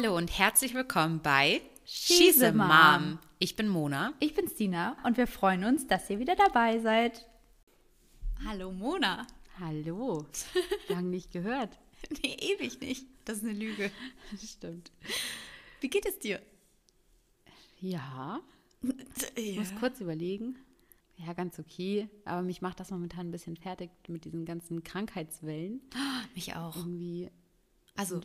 Hallo und herzlich willkommen bei She's a Mom. Ich bin Mona. Ich bin Stina und wir freuen uns, dass ihr wieder dabei seid. Hallo Mona. Hallo. Lang nicht gehört. Nee, ewig nicht. Das ist eine Lüge. Stimmt. Wie geht es dir? Ja, ich muss kurz überlegen. Ja, ganz okay. Aber mich macht das momentan ein bisschen fertig mit diesen ganzen Krankheitswellen. Mich auch. Irgendwie Also,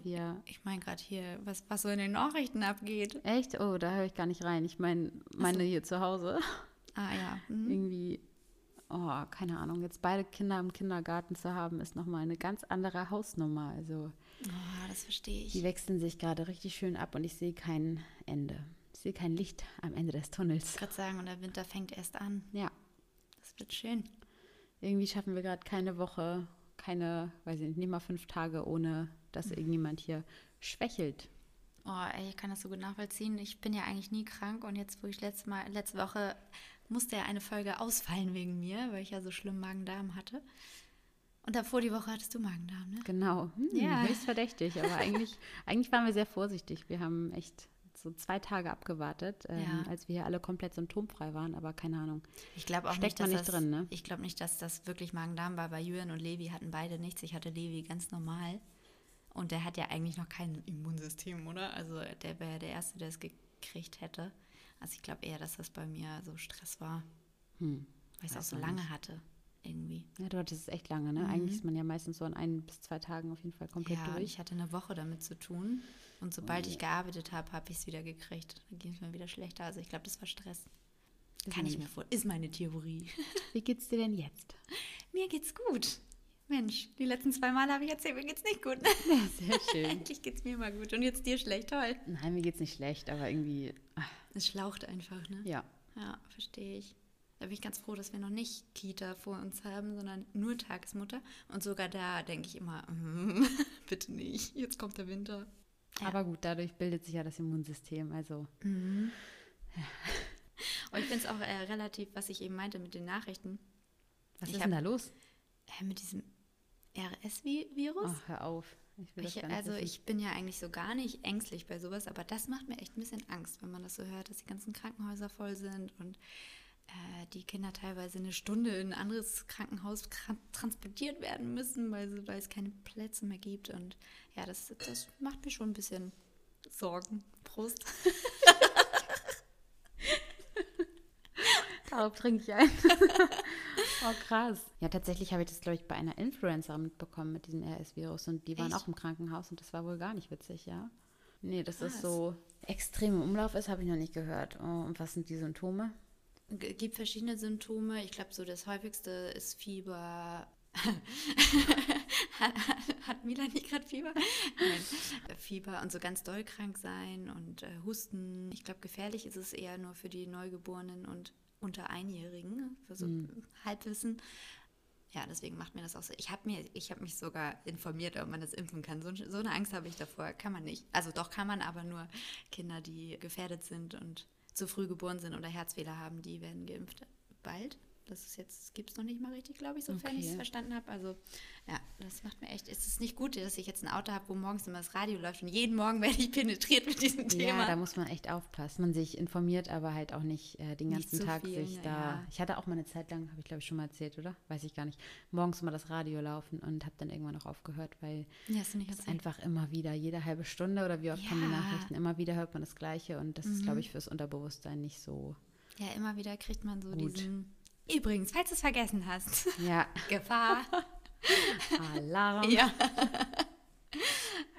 ich meine gerade hier, was, was so in den Nachrichten abgeht. Echt? Oh, da höre ich gar nicht rein. Ich meine, meine hier zu Hause. Ah ja. Mhm. Irgendwie, oh, keine Ahnung. Jetzt beide Kinder im Kindergarten zu haben, ist nochmal eine ganz andere Hausnummer. Also, Oh, das verstehe die ich. wechseln sich gerade richtig schön ab und ich sehe kein Ende. Ich sehe kein Licht am Ende des Tunnels. Ich gerade sagen, und der Winter fängt erst an. Ja, Das wird schön. irgendwie schaffen wir gerade keine Woche, keine, weiß ich nicht, nicht mal fünf Tage, ohne dass irgendjemand hier schwächelt. Oh, ey, ich kann das so gut nachvollziehen. Ich bin ja eigentlich nie krank und jetzt, wo ich letzte, Mal, letzte Woche musste ja eine Folge ausfallen wegen mir, weil ich ja so schlimm Magen-Darm hatte. Und davor die Woche hattest du Magen-Darm, ne? Genau, hm, Ja. höchst verdächtig. Aber eigentlich, eigentlich waren wir sehr vorsichtig. Wir haben echt so zwei Tage abgewartet, ähm, Ja. als wir hier alle komplett symptomfrei waren. Aber keine Ahnung. Ich glaube auch Steckt nicht, dass nicht das, drin, ne? Ich glaube nicht, dass das wirklich Magen-Darm war, weil Julian und Levi hatten beide nichts. Ich hatte Levi ganz normal. Und der hat ja eigentlich noch kein Immunsystem, oder? Also der wäre der Erste, der es gekriegt hätte. Also ich glaube eher, dass das bei mir so Stress war, Hm. weil ich es auch so lange nicht. hatte. Irgendwie. Ja, du hattest es echt lange, ne? Eigentlich ist man ja meistens so an ein bis zwei Tagen auf jeden Fall komplett Ja, durch. ich hatte eine Woche damit zu tun. Und sobald ich gearbeitet habe, habe ich es wieder gekriegt. Dann ging es mir wieder schlechter. Also ich glaube, das war Stress. Ist Kann ich mir vor. Ist meine Theorie. Wie geht's dir denn jetzt? Mir geht's gut. Mensch, die letzten zwei Male habe ich erzählt, mir geht's nicht gut. Sehr schön. Endlich geht's mir mal gut. Und jetzt dir schlecht, toll. Nein, mir geht's nicht schlecht, aber irgendwie, ach, Es schlaucht einfach, ne? ja. Ja, verstehe ich. Da bin ich ganz froh, dass wir noch nicht Kita vor uns haben, sondern nur Tagesmutter. Und sogar da denke ich immer, mm, bitte nicht, jetzt kommt der Winter. Ja. Aber gut, dadurch bildet sich ja das Immunsystem. Also, Und ich finde es auch äh, relativ, was ich eben meinte mit den Nachrichten, was Ich ist hab- denn da los? äh, mit diesem RS-Virus. Ach, hör auf. Ich Ich, also wissen. ich bin ja eigentlich so gar nicht ängstlich bei sowas, aber das macht mir echt ein bisschen Angst, wenn man das so hört, dass die ganzen Krankenhäuser voll sind und äh, die Kinder teilweise eine Stunde in ein anderes Krankenhaus kran- transportiert werden müssen, weil, weil es keine Plätze mehr gibt. Und ja, das, das macht mir schon ein bisschen Sorgen. Prost. Darauf trinke ich ein. oh, krass. Ja, tatsächlich habe ich das, glaube ich, bei einer Influencerin mitbekommen mit diesem RS-Virus und die waren Echt? auch im Krankenhaus und das war wohl gar nicht witzig, ja. Nee, dass das Krass. so extrem im Umlauf ist, habe ich noch nicht gehört. Oh, und was sind die Symptome? Es gibt verschiedene Symptome. Ich glaube, so das häufigste ist Fieber. hat, hat Milan nicht gerade Fieber? Nein. Fieber und so ganz doll krank sein und äh, Husten. Ich glaube, gefährlich ist es eher nur für die Neugeborenen und unter Einjährigen, für so Halbwissen. Ja, deswegen macht mir das auch so. Ich habe mir, ich habe mich sogar informiert, ob man das impfen kann. So, so eine Angst habe ich davor. Kann man nicht. Also doch kann man, aber nur Kinder, die gefährdet sind und zu früh geboren sind oder Herzfehler haben, die werden geimpft. Bald. Das ist jetzt, gibt es noch nicht mal richtig, glaube ich, sofern ich es Okay. verstanden habe. Also ja, das macht mir echt. Es ist nicht gut, dass ich jetzt ein Auto habe, wo morgens immer das Radio läuft und jeden Morgen werde ich penetriert mit diesem Thema. Ja, da muss man echt aufpassen. Man sich informiert, aber halt auch nicht äh, den Nicht ganzen zu Tag viel, sich ja. da. Ich hatte auch mal eine Zeit lang, habe ich glaube ich schon mal erzählt, oder? Weiß ich gar nicht. Morgens mal das Radio laufen und habe dann irgendwann auch aufgehört, weil ja, nicht erzählt. einfach immer wieder, jede halbe Stunde oder wie oft kommen die Ja. Mhm. Nachrichten, immer wieder hört man das Gleiche und das ist, glaube ich, fürs Unterbewusstsein nicht so. Ja, immer wieder kriegt man so Gut. diesen. Übrigens, falls du es vergessen hast, Ja, Gefahr. Alarm. Ja.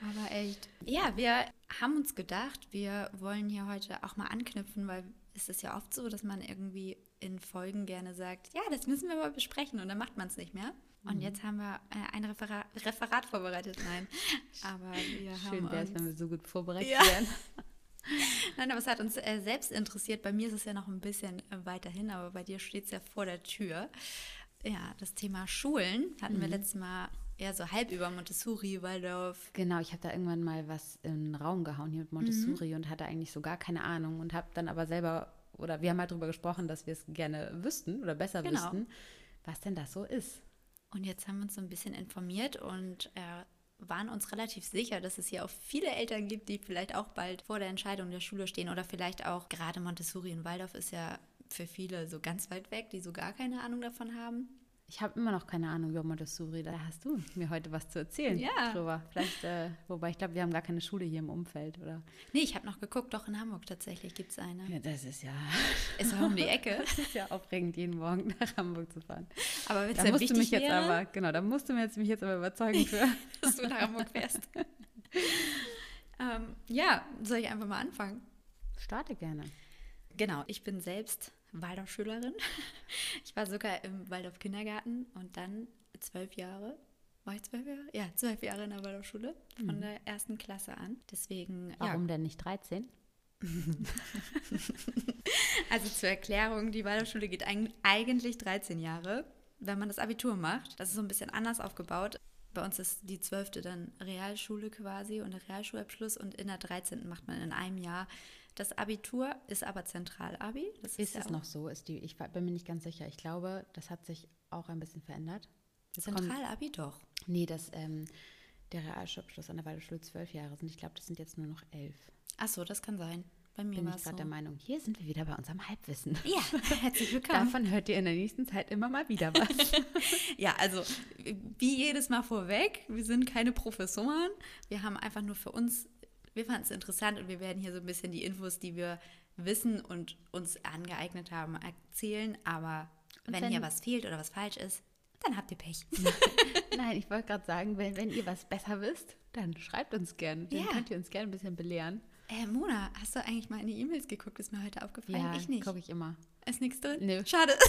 Aber echt. Ja, wir haben uns gedacht, wir wollen hier heute auch mal anknüpfen, weil es ist ja oft so, dass man irgendwie in Folgen gerne sagt, ja, das müssen wir mal besprechen und dann macht man es nicht mehr. Und jetzt haben wir äh, ein Referat, Referat vorbereitet. Nein, aber wir Schön haben wäre es, wenn wir so gut vorbereitet Ja. wären. Nein, aber es hat uns äh, selbst interessiert. Bei mir ist es ja noch ein bisschen äh, weiterhin, aber bei dir steht es ja vor der Tür. Ja, das Thema Schulen hatten wir letztes Mal eher so halb über Montessori, Waldorf. Genau, ich habe da irgendwann mal was in den Raum gehauen hier mit Montessori und hatte eigentlich so gar keine Ahnung und habe dann aber selber, oder wir haben halt darüber gesprochen, dass wir es gerne wüssten oder besser Genau. wüssten, was denn das so ist. Und jetzt haben wir uns so ein bisschen informiert und äh, waren uns relativ sicher, dass es hier auch viele Eltern gibt, die vielleicht auch bald vor der Entscheidung der Schule stehen oder vielleicht auch gerade Montessori in Waldorf ist ja für viele so ganz weit weg, die so gar keine Ahnung davon haben. Ich habe immer noch keine Ahnung über Montessori. Da hast du mir heute was zu erzählen Ja. drüber. Vielleicht, äh, wobei ich glaube, wir haben gar keine Schule hier im Umfeld, oder? Nee, ich habe noch geguckt, doch in Hamburg tatsächlich gibt es eine. Ja, das ist ja, Ist auch um die Ecke. das ist ja aufregend, jeden Morgen nach Hamburg zu fahren. Aber es Da musst du mich jetzt wäre, aber, genau, da musst du mir jetzt, mich jetzt aber überzeugen für. dass du nach Hamburg fährst. ähm, ja, soll ich einfach mal anfangen? Starte gerne. Genau, ich bin selbst Waldorfschülerin. Ich war sogar im Waldorf Kindergarten und dann zwölf Jahre. War ich zwölf Jahre? Ja, zwölf Jahre in der Waldorfschule, von der ersten Klasse an. Deswegen, ja, Warum denn nicht 13? Also zur Erklärung, die Waldorfschule geht eig- eigentlich 13 Jahre, wenn man das Abitur macht. Das ist so ein bisschen anders aufgebaut. Bei uns ist die 12. dann Realschule quasi und der Realschulabschluss und in der 13. macht man in einem Jahr das Abitur, ist aber Zentralabi. Das Ist ja es noch so? Ist die, ich bin mir nicht ganz sicher. Ich glaube, das hat sich auch ein bisschen verändert. Zentralabi doch. Nee, dass ähm, der Realschulabschluss an der Waldorfschule zwölf Jahre sind. Ich glaube, das sind jetzt nur noch elf. Ach so, das kann sein. Bei mir Bin ich gerade so. der Meinung. Hier sind wir wieder bei unserem Halbwissen. Ja, herzlich willkommen. Davon hört ihr in der nächsten Zeit immer mal wieder was. Ja, also wie jedes Mal vorweg, wir sind keine Professoren. Wir haben einfach nur für uns, wir fanden es interessant und wir werden hier so ein bisschen die Infos, die wir wissen und uns angeeignet haben, erzählen. Aber wenn, wenn- hier was fehlt oder was falsch ist, dann habt ihr Pech. Nein, ich wollte gerade sagen, wenn, wenn ihr was besser wisst, dann schreibt uns gerne. Dann Ja. könnt ihr uns gerne ein bisschen belehren. Äh, Mona, hast du eigentlich mal in die E-Mails geguckt? Ist mir heute aufgefallen. Ja, ich nicht. gucke ich immer. Ist nichts drin? Nö. Schade.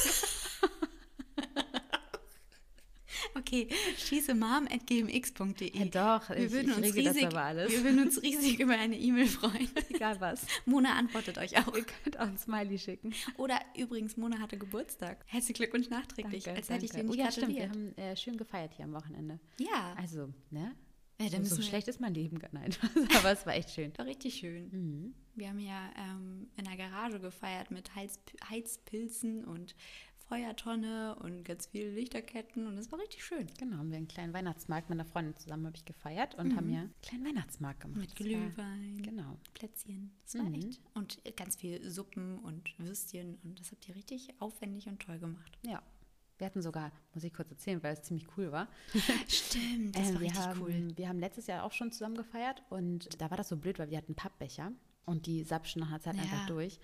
okay, schießemam.gmx.de. Ja, doch, wir ich- würden ich uns riesig, aber alles. Wir würden uns riesig über eine E-Mail freuen. Egal was. Mona antwortet euch auch. Ihr könnt auch ein Smiley schicken. Oder übrigens, Mona hatte Geburtstag. Herzlichen Glückwunsch nachträglich, als hätte ich dir oh, nicht ja, stimmt. Wir haben äh, schön gefeiert hier am Wochenende. Ja, Also, ne? Ja, so, so schlecht ist mein Leben gar nicht. Aber es war echt schön. war richtig schön. Mhm. Wir haben ja ähm, in der Garage gefeiert mit Heiz Heizpilzen und Feuertonne und ganz viele Lichterketten und es war richtig schön. Genau, haben wir einen kleinen Weihnachtsmarkt mit einer Freundin zusammen habe ich gefeiert und haben ja einen kleinen Weihnachtsmarkt gemacht. Mit Das war- Glühwein, Genau. Plätzchen. Das war Mhm. echt. Und ganz viel Suppen und Würstchen und das habt ihr richtig aufwendig und toll gemacht. Ja. Wir hatten sogar, muss ich kurz erzählen, weil es ziemlich cool war. Stimmt, Ähm, wir, haben, wir haben letztes Jahr auch schon zusammen gefeiert und da war das so blöd, weil wir hatten Pappbecher und die sapschen nach einer Zeit Ja. einfach durch.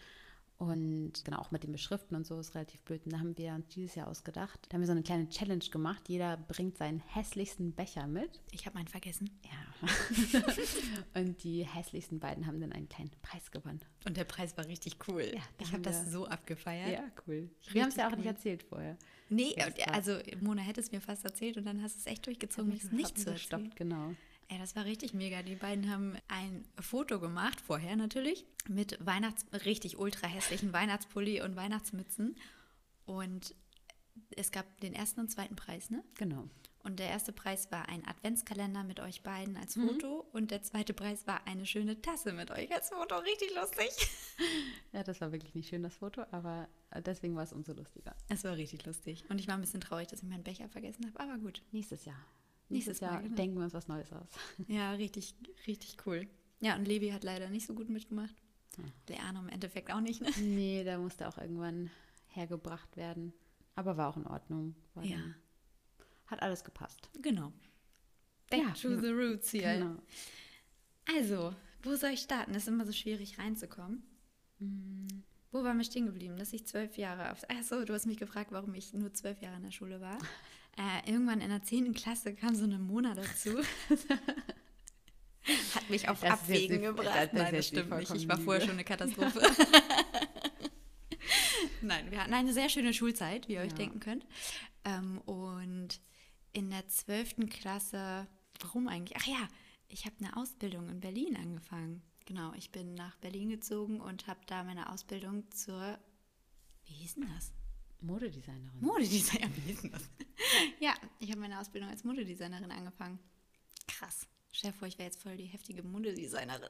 Und genau, auch mit dem Beschriften und so ist relativ blöd. Und da haben wir uns dieses Jahr ausgedacht. Da haben wir so eine kleine Challenge gemacht. Jeder bringt seinen hässlichsten Becher mit. Ich habe meinen vergessen. Ja. und die hässlichsten beiden haben dann einen kleinen Preis gewonnen. Und der Preis war richtig cool. Ja, ich habe das so abgefeiert. cool. Wir haben es ja auch Richtig nicht cool. erzählt vorher. Nee, also Mona hätte es mir fast erzählt und dann hast du es echt durchgezogen, mir es nicht zu erzählen. gestoppt, genau. Ey, das war richtig mega. Die beiden haben ein Foto gemacht, vorher natürlich, mit Weihnachts richtig ultra hässlichen Weihnachtspulli und Weihnachtsmützen. Und es gab den ersten und zweiten Preis, ne? Genau. Und der erste Preis war ein Adventskalender mit euch beiden als Mhm. Foto und der zweite Preis war eine schöne Tasse mit euch als Foto. Richtig lustig. Ja, das war wirklich nicht schön, das Foto, aber deswegen war es umso lustiger. Es war richtig lustig. Und ich war ein bisschen traurig, dass ich meinen Becher vergessen habe, aber gut. Nächstes Jahr. Nächstes Jahr Mal, genau. denken wir uns was Neues aus. Ja, richtig, richtig cool. Ja, und Levi hat leider nicht so gut mitgemacht. Hm. Der Arne im Endeffekt auch nicht, ne? nee, da musste auch irgendwann hergebracht werden. Aber war auch in Ordnung. Ja. Hat alles gepasst. Genau. Back Ja, to the roots hier. Genau. Also, wo soll ich starten? Es ist immer so schwierig reinzukommen. Mm, Wo waren wir stehen geblieben? Dass ich zwölf Jahre auf. Achso, du hast mich gefragt, warum ich nur zwölf Jahre in der Schule war. Äh, irgendwann in der zehnten Klasse kam so eine Mona dazu. Hat mich auf Das Abwägen die- gebracht. das Nein, das stimmt nicht. Ich war vorher schon eine Katastrophe. Nein, wir hatten eine sehr schöne Schulzeit, wie ihr euch Ja. denken könnt. Ähm, und in der zwölften Klasse, warum eigentlich? Ach ja, ich habe eine Ausbildung in Berlin angefangen. Genau, ich bin nach Berlin gezogen und habe da meine Ausbildung zur, wie hieß denn das? Modedesignerin. Modedesignerin, wie hieß denn das? ja, ich habe meine Ausbildung als Modedesignerin angefangen. Krass. Stell dir vor, ich wäre jetzt voll die heftige Modedesignerin.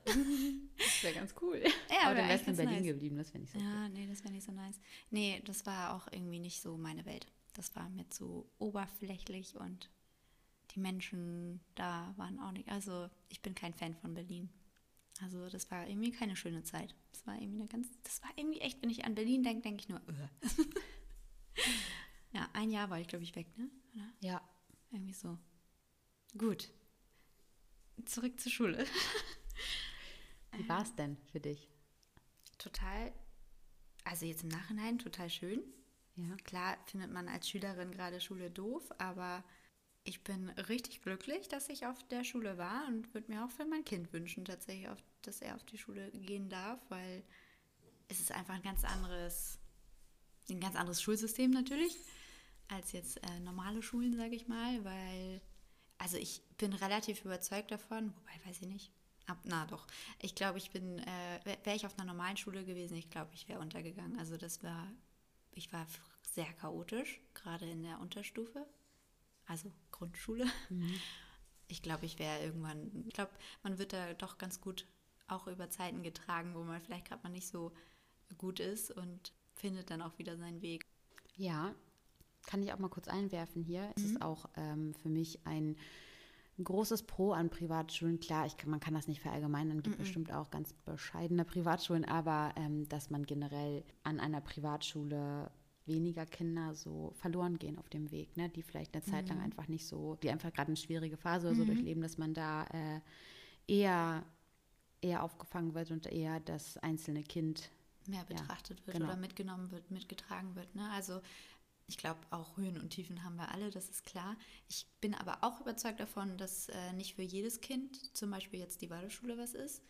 Das wäre ganz cool. Ja, aber dann wärst du in Berlin nice. geblieben, das wäre nicht so Ja, nee, das wäre nicht so nice. Nee, das war auch irgendwie nicht so meine Welt. Das war mir zu oberflächlich und die Menschen da waren auch nicht. Also ich bin kein Fan von Berlin. Also das war irgendwie keine schöne Zeit. Das war irgendwie eine ganz, das war irgendwie echt, wenn ich an Berlin denke, denke ich nur, äh. ja, ein Jahr war ich, glaube ich, weg, ne? Oder? Ja. Irgendwie so. Gut. Zurück zur Schule. Wie war es denn für dich? Total, also jetzt im Nachhinein total schön. Ja. Klar findet man als Schülerin gerade Schule doof, aber ich bin richtig glücklich, dass ich auf der Schule war und würde mir auch für mein Kind wünschen, tatsächlich, auf, dass er auf die Schule gehen darf, weil es ist einfach ein ganz anderes, ein ganz anderes Schulsystem natürlich, als jetzt äh, normale Schulen, sage ich mal, weil, also ich bin relativ überzeugt davon, wobei weiß ich nicht, ab, na doch, ich glaube, ich bin, äh, wäre ich auf einer normalen Schule gewesen, ich glaube, ich wäre untergegangen. Also das war, ich war sehr chaotisch, gerade in der Unterstufe, also Grundschule. Ich glaube, ich wäre irgendwann, ich glaube, man wird da doch ganz gut auch über Zeiten getragen, wo man vielleicht gerade mal nicht so gut ist und findet dann auch wieder seinen Weg. Ja, kann ich auch mal kurz einwerfen hier. Es ist auch ähm, für mich ein großes Pro an Privatschulen. Klar, ich kann, man kann das nicht verallgemeinern, gibt bestimmt auch ganz bescheidene Privatschulen, aber ähm, dass man generell an einer Privatschule weniger Kinder so verloren gehen auf dem Weg, ne? die vielleicht eine Zeit lang einfach nicht so, die einfach gerade eine schwierige Phase oder so durchleben, dass man da äh, eher, eher aufgefangen wird und eher das einzelne Kind mehr betrachtet wird genau. oder mitgenommen wird, mitgetragen wird. Ne? Also ich glaube, auch Höhen und Tiefen haben wir alle, das ist klar. Ich bin aber auch überzeugt davon, dass äh, nicht für jedes Kind zum Beispiel jetzt die Waldorfschule was ist.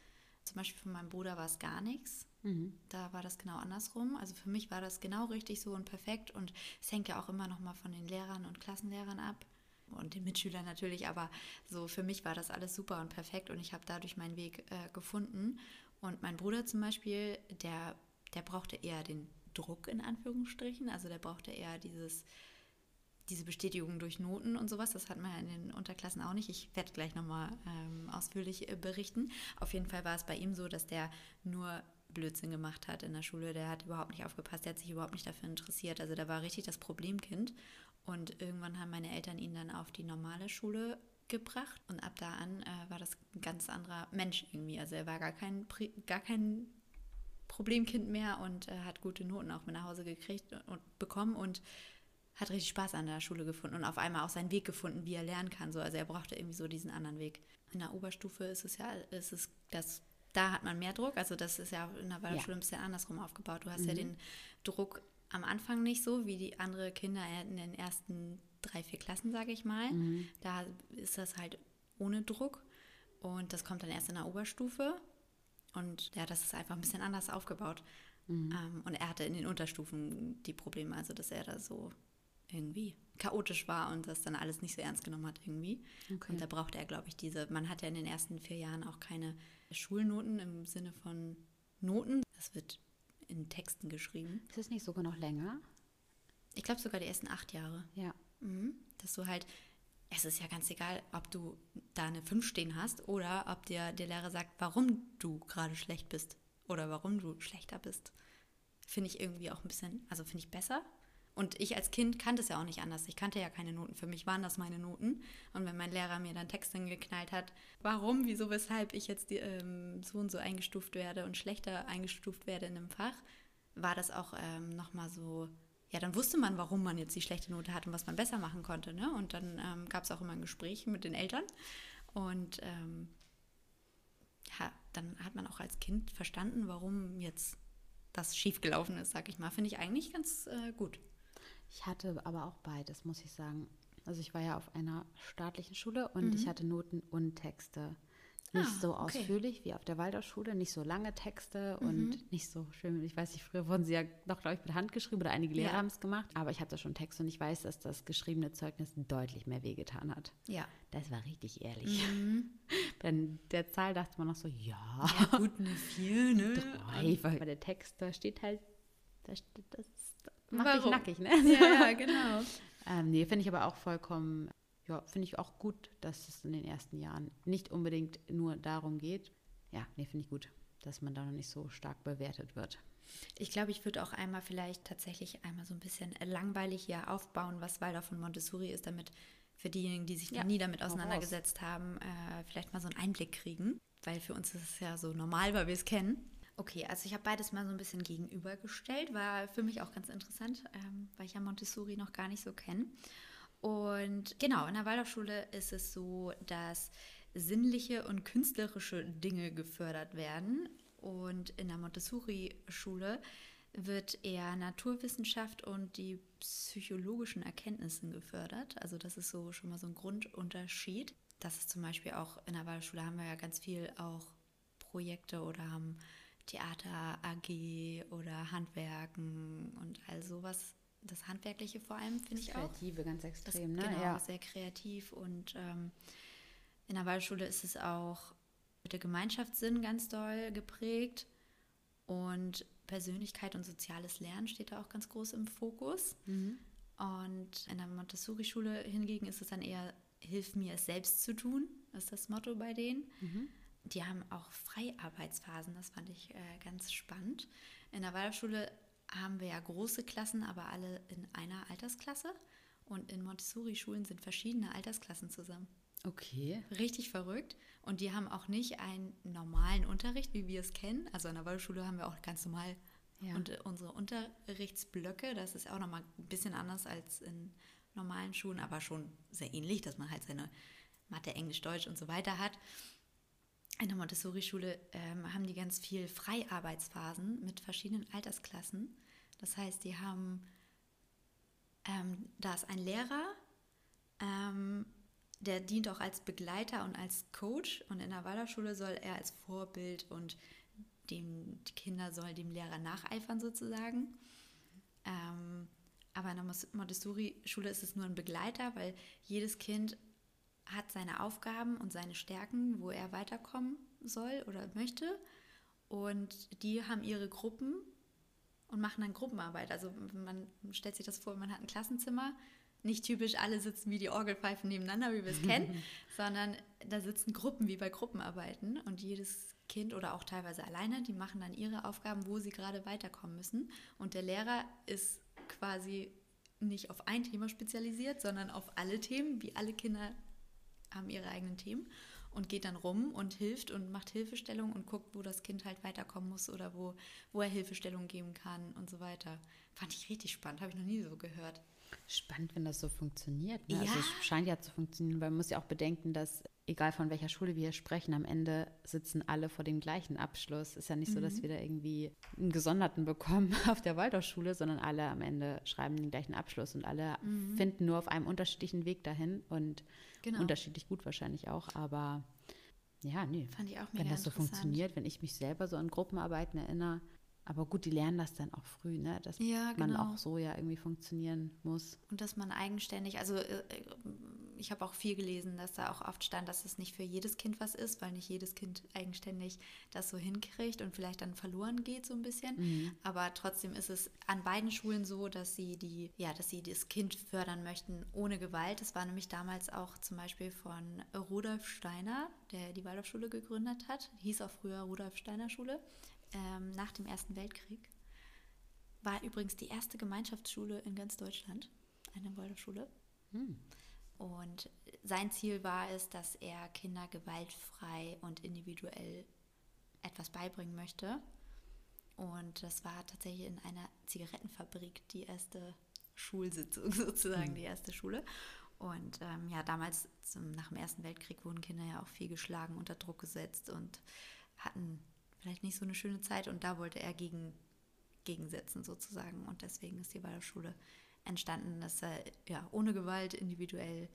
Zum Beispiel für meinen Bruder war es gar nichts. Da war das genau andersrum. Also für mich war das genau richtig so und perfekt. Und es hängt ja auch immer noch mal von den Lehrern und Klassenlehrern ab und den Mitschülern natürlich. Aber so für mich war das alles super und perfekt und ich habe dadurch meinen Weg äh, gefunden. Und mein Bruder zum Beispiel, der, der brauchte eher den Druck in Anführungsstrichen. Also der brauchte eher dieses diese Bestätigung durch Noten und sowas, das hat man ja in den Unterklassen auch nicht. Ich werde gleich nochmal ähm, ausführlich äh, berichten. Auf jeden Fall war es bei ihm so, dass der nur Blödsinn gemacht hat in der Schule. Der hat überhaupt nicht aufgepasst, der hat sich überhaupt nicht dafür interessiert. Also der war richtig das Problemkind. Und irgendwann haben meine Eltern ihn dann auf die normale Schule gebracht. Und ab da an äh, war das ein ganz anderer Mensch irgendwie. Also er war gar kein, gar kein Problemkind mehr und äh, hat gute Noten auch mit nach Hause gekriegt und, und bekommen und hat richtig Spaß an der Schule gefunden und auf einmal auch seinen Weg gefunden, wie er lernen kann. So, also er brauchte irgendwie so diesen anderen Weg. In der Oberstufe ist es ja, ist es das, da hat man mehr Druck. Also das ist ja in der Waldorfschule ein bisschen andersrum aufgebaut. Du hast ja den Druck am Anfang nicht so, wie die andere Kinder in den ersten drei, vier Klassen, sage ich mal. Da ist das halt ohne Druck. Und das kommt dann erst in der Oberstufe. Und ja, das ist einfach ein bisschen anders aufgebaut. Ähm, und er hatte in den Unterstufen die Probleme, also dass er da so irgendwie chaotisch war und das dann alles nicht so ernst genommen hat irgendwie. Okay. Und da brauchte er, glaube ich, diese, man hat ja in den ersten vier Jahren auch keine Schulnoten im Sinne von Noten. Das wird in Texten geschrieben. Ist es nicht sogar noch länger? Ich glaube sogar die ersten acht Jahre. Ja. Mhm. Dass du halt, es ist ja ganz egal, ob du da eine 5 stehen hast oder ob dir der Lehrer sagt, warum du gerade schlecht bist oder warum du schlechter bist. Finde ich irgendwie auch ein bisschen, also finde ich besser. Und ich als Kind kannte es ja auch nicht anders. Ich kannte ja keine Noten. Für mich waren das meine Noten. Und wenn mein Lehrer mir dann Texte geknallt hat, warum, wieso, weshalb ich jetzt die, ähm, so und so eingestuft werde und schlechter eingestuft werde in einem Fach, war das auch ähm, nochmal so, ja, dann wusste man, warum man jetzt die schlechte Note hat und was man besser machen konnte. Ne? Und dann ähm, gab es auch immer ein Gespräch mit den Eltern. Und ähm, ja, dann hat man auch als Kind verstanden, warum jetzt das schiefgelaufen ist, sag ich mal. Finde ich eigentlich ganz äh, gut. Ich hatte aber auch beides, muss ich sagen. Also ich war ja auf einer staatlichen Schule und ich hatte Noten und Texte. Nicht Ah, so okay. ausführlich wie auf der Waldorfschule, nicht so lange Texte und nicht so schön. Ich weiß nicht, früher wurden sie ja noch, glaube ich, mit Hand geschrieben oder einige Lehrer Ja. haben es gemacht. Aber ich hatte schon Texte und ich weiß, dass das geschriebene Zeugnis deutlich mehr wehgetan hat. Ja. Das war richtig ehrlich. Bei der Zahl dachte man noch so, ja, Ja, gut, eine 4, ne? drei, weil bei der Text, da steht halt, da steht, das macht dich Warum? nackig, ne? Ja, ja, genau. Ähm, nee, finde ich aber auch vollkommen, ja, finde ich auch gut, dass es in den ersten Jahren nicht unbedingt nur darum geht. Ja, nee, finde ich gut, dass man da noch nicht so stark bewertet wird. Ich glaube, ich würde auch einmal vielleicht tatsächlich einmal so ein bisschen langweilig hier aufbauen, was Waldorf und Montessori ist, damit für diejenigen, die sich Ja, noch nie damit raus. auseinandergesetzt haben, äh, vielleicht mal so einen Einblick kriegen, weil für uns ist es ja so normal, weil wir es kennen. Okay, also ich habe beides mal so ein bisschen gegenübergestellt, war für mich auch ganz interessant, ähm, weil ich ja Montessori noch gar nicht so kenne. Und genau, in der Waldorfschule ist es so, dass sinnliche und künstlerische Dinge gefördert werden. Und in der Montessori-Schule wird eher Naturwissenschaft und die psychologischen Erkenntnissen gefördert. Also das ist so schon mal so ein Grundunterschied. Das ist zum Beispiel auch in der Waldorfschule haben wir ja ganz viel auch Projekte oder haben Theater AG oder Handwerken und all sowas. Das Handwerkliche vor allem finde ich auch. Kreative, ganz Das, extrem, ne? Genau, ja. sehr kreativ und ähm, in der Waldschule ist es auch mit der Gemeinschaftssinn ganz doll geprägt und Persönlichkeit und soziales Lernen steht da auch ganz groß im Fokus. Mhm. Und in der Montessori-Schule hingegen ist es dann eher, hilf mir es selbst zu tun, ist das Motto bei denen. Mhm. Die haben auch Freiarbeitsphasen, das fand ich äh, ganz spannend. In der Waldorfschule haben wir ja große Klassen, aber alle in einer Altersklasse. Und in Montessori-Schulen sind verschiedene Altersklassen zusammen. Okay. Richtig verrückt. Und die haben auch nicht einen normalen Unterricht, wie wir es kennen. Also in der Waldorfschule haben wir auch ganz normal Ja. und unsere Unterrichtsblöcke. Das ist auch nochmal ein bisschen anders als in normalen Schulen, aber schon sehr ähnlich, dass man halt seine Mathe, Englisch, Deutsch und so weiter hat. In der Montessori-Schule ähm, haben die ganz viel Freiarbeitsphasen mit verschiedenen Altersklassen. Das heißt, die haben, ähm, da ist ein Lehrer, ähm, der dient auch als Begleiter und als Coach. Und in der Waldorfschule soll er als Vorbild und dem, die Kinder sollen dem Lehrer nacheifern sozusagen. Ähm, aber in der Montessori-Schule ist es nur ein Begleiter, weil jedes Kind hat seine Aufgaben und seine Stärken, wo er weiterkommen soll oder möchte. Und die haben ihre Gruppen und machen dann Gruppenarbeit. Also man stellt sich das vor, man hat ein Klassenzimmer. Nicht typisch, alle sitzen wie die Orgelpfeifen nebeneinander, wie wir es kennen, sondern da sitzen Gruppen wie bei Gruppenarbeiten und jedes Kind oder auch teilweise alleine, die machen dann ihre Aufgaben, wo sie gerade weiterkommen müssen. Und der Lehrer ist quasi nicht auf ein Thema spezialisiert, sondern auf alle Themen, wie alle Kinder haben ihre eigenen Themen und geht dann rum und hilft und macht Hilfestellung und guckt, wo das Kind halt weiterkommen muss oder wo, wo er Hilfestellung geben kann und so weiter. Fand ich richtig spannend, habe ich noch nie so gehört. Spannend, wenn das so funktioniert. Ne? Ja. Also es scheint ja zu funktionieren, weil man muss ja auch bedenken, dass egal von welcher Schule wir hier sprechen, am Ende sitzen alle vor dem gleichen Abschluss. Ist ja nicht so, Mhm. dass wir da irgendwie einen gesonderten bekommen auf der Waldorfschule, sondern alle am Ende schreiben den gleichen Abschluss und alle finden nur auf einem unterschiedlichen Weg dahin und Mhm. Genau. unterschiedlich gut wahrscheinlich auch, aber ja, nee. Fand ich auch wenn mega das so funktioniert, wenn ich mich selber so an Gruppenarbeiten erinnere. Aber gut, die lernen das dann auch früh, ne? dass Ja, man genau. auch so ja irgendwie funktionieren muss. Und dass man eigenständig, also äh, ich habe auch viel gelesen, dass da auch oft stand, dass es nicht für jedes Kind was ist, weil nicht jedes Kind eigenständig das so hinkriegt und vielleicht dann verloren geht so ein bisschen. Aber trotzdem ist es an beiden Schulen so, dass sie die, ja, dass sie das Kind fördern möchten ohne Gewalt. Das war nämlich damals auch zum Beispiel von Rudolf Steiner, der die Waldorfschule gegründet hat. Hieß auch früher Rudolf Steiner Schule. Ähm, nach dem Ersten Weltkrieg war übrigens die erste Gemeinschaftsschule in ganz Deutschland, eine Waldorfschule. Und sein Ziel war es, dass er Kinder gewaltfrei und individuell etwas beibringen möchte. Und das war tatsächlich in einer Zigarettenfabrik die erste Schulsitzung sozusagen, die erste Schule. Und ähm, ja, damals zum, nach dem Ersten Weltkrieg wurden Kinder ja auch viel geschlagen, unter Druck gesetzt und hatten vielleicht nicht so eine schöne Zeit. Und da wollte er gegen, gegensetzen sozusagen. Und deswegen ist die Waldorfschule entstanden, dass er ja ohne Gewalt individuell